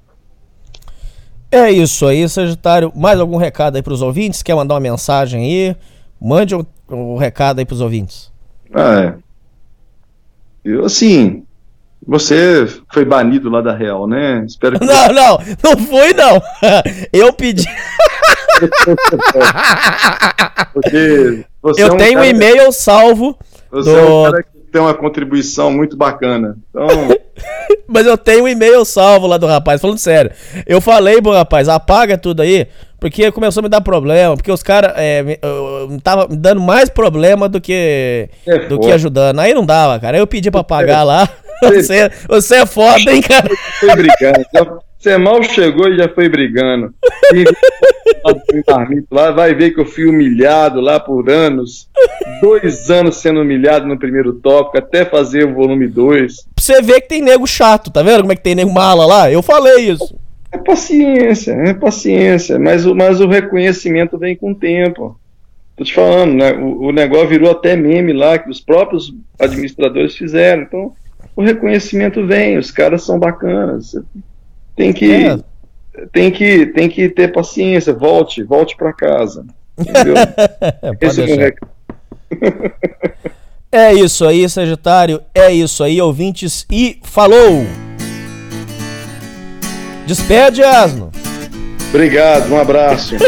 É isso aí, Sagitário. Mais algum recado aí para os ouvintes? Quer mandar uma mensagem aí? Mande o, um, um recado aí para os ouvintes. Ah, é. Eu, assim, você foi banido lá da Real, né? Espero que. Não, não, não foi não. Eu pedi. Porque eu é um tenho um e-mail salvo do, é um tem uma contribuição muito bacana. Então. Mas eu tenho um e-mail salvo lá do rapaz, falando sério. Eu falei pro rapaz, apaga tudo aí, porque começou a me dar problema, porque os caras é, me- eu- eu tava me dando mais problema do que É do que ajudando. Aí não dava, cara. Aí eu pedi pra apagar lá. Você, você é foda, hein, cara? foi brigando. Já- Você mal chegou e já foi brigando. Lá vai ver que eu fui humilhado lá por anos. Dois anos sendo humilhado no primeiro tópico, até fazer o volume 2. Pra você ver que tem nego chato, tá vendo como é que tem nego mala lá? Eu falei isso. É paciência, é paciência. Mas o, mas o reconhecimento vem com o tempo. Tô te falando, né? O, o negócio virou até meme lá, que os próprios administradores fizeram. Então, o reconhecimento vem, os caras são bacanas. Tem que. É. Tem que, tem que ter paciência, volte, volte para casa. Entendeu? Esse é. É isso aí, Sagitário. É isso aí, ouvintes. E falou! Despede, Asno. Obrigado, um abraço.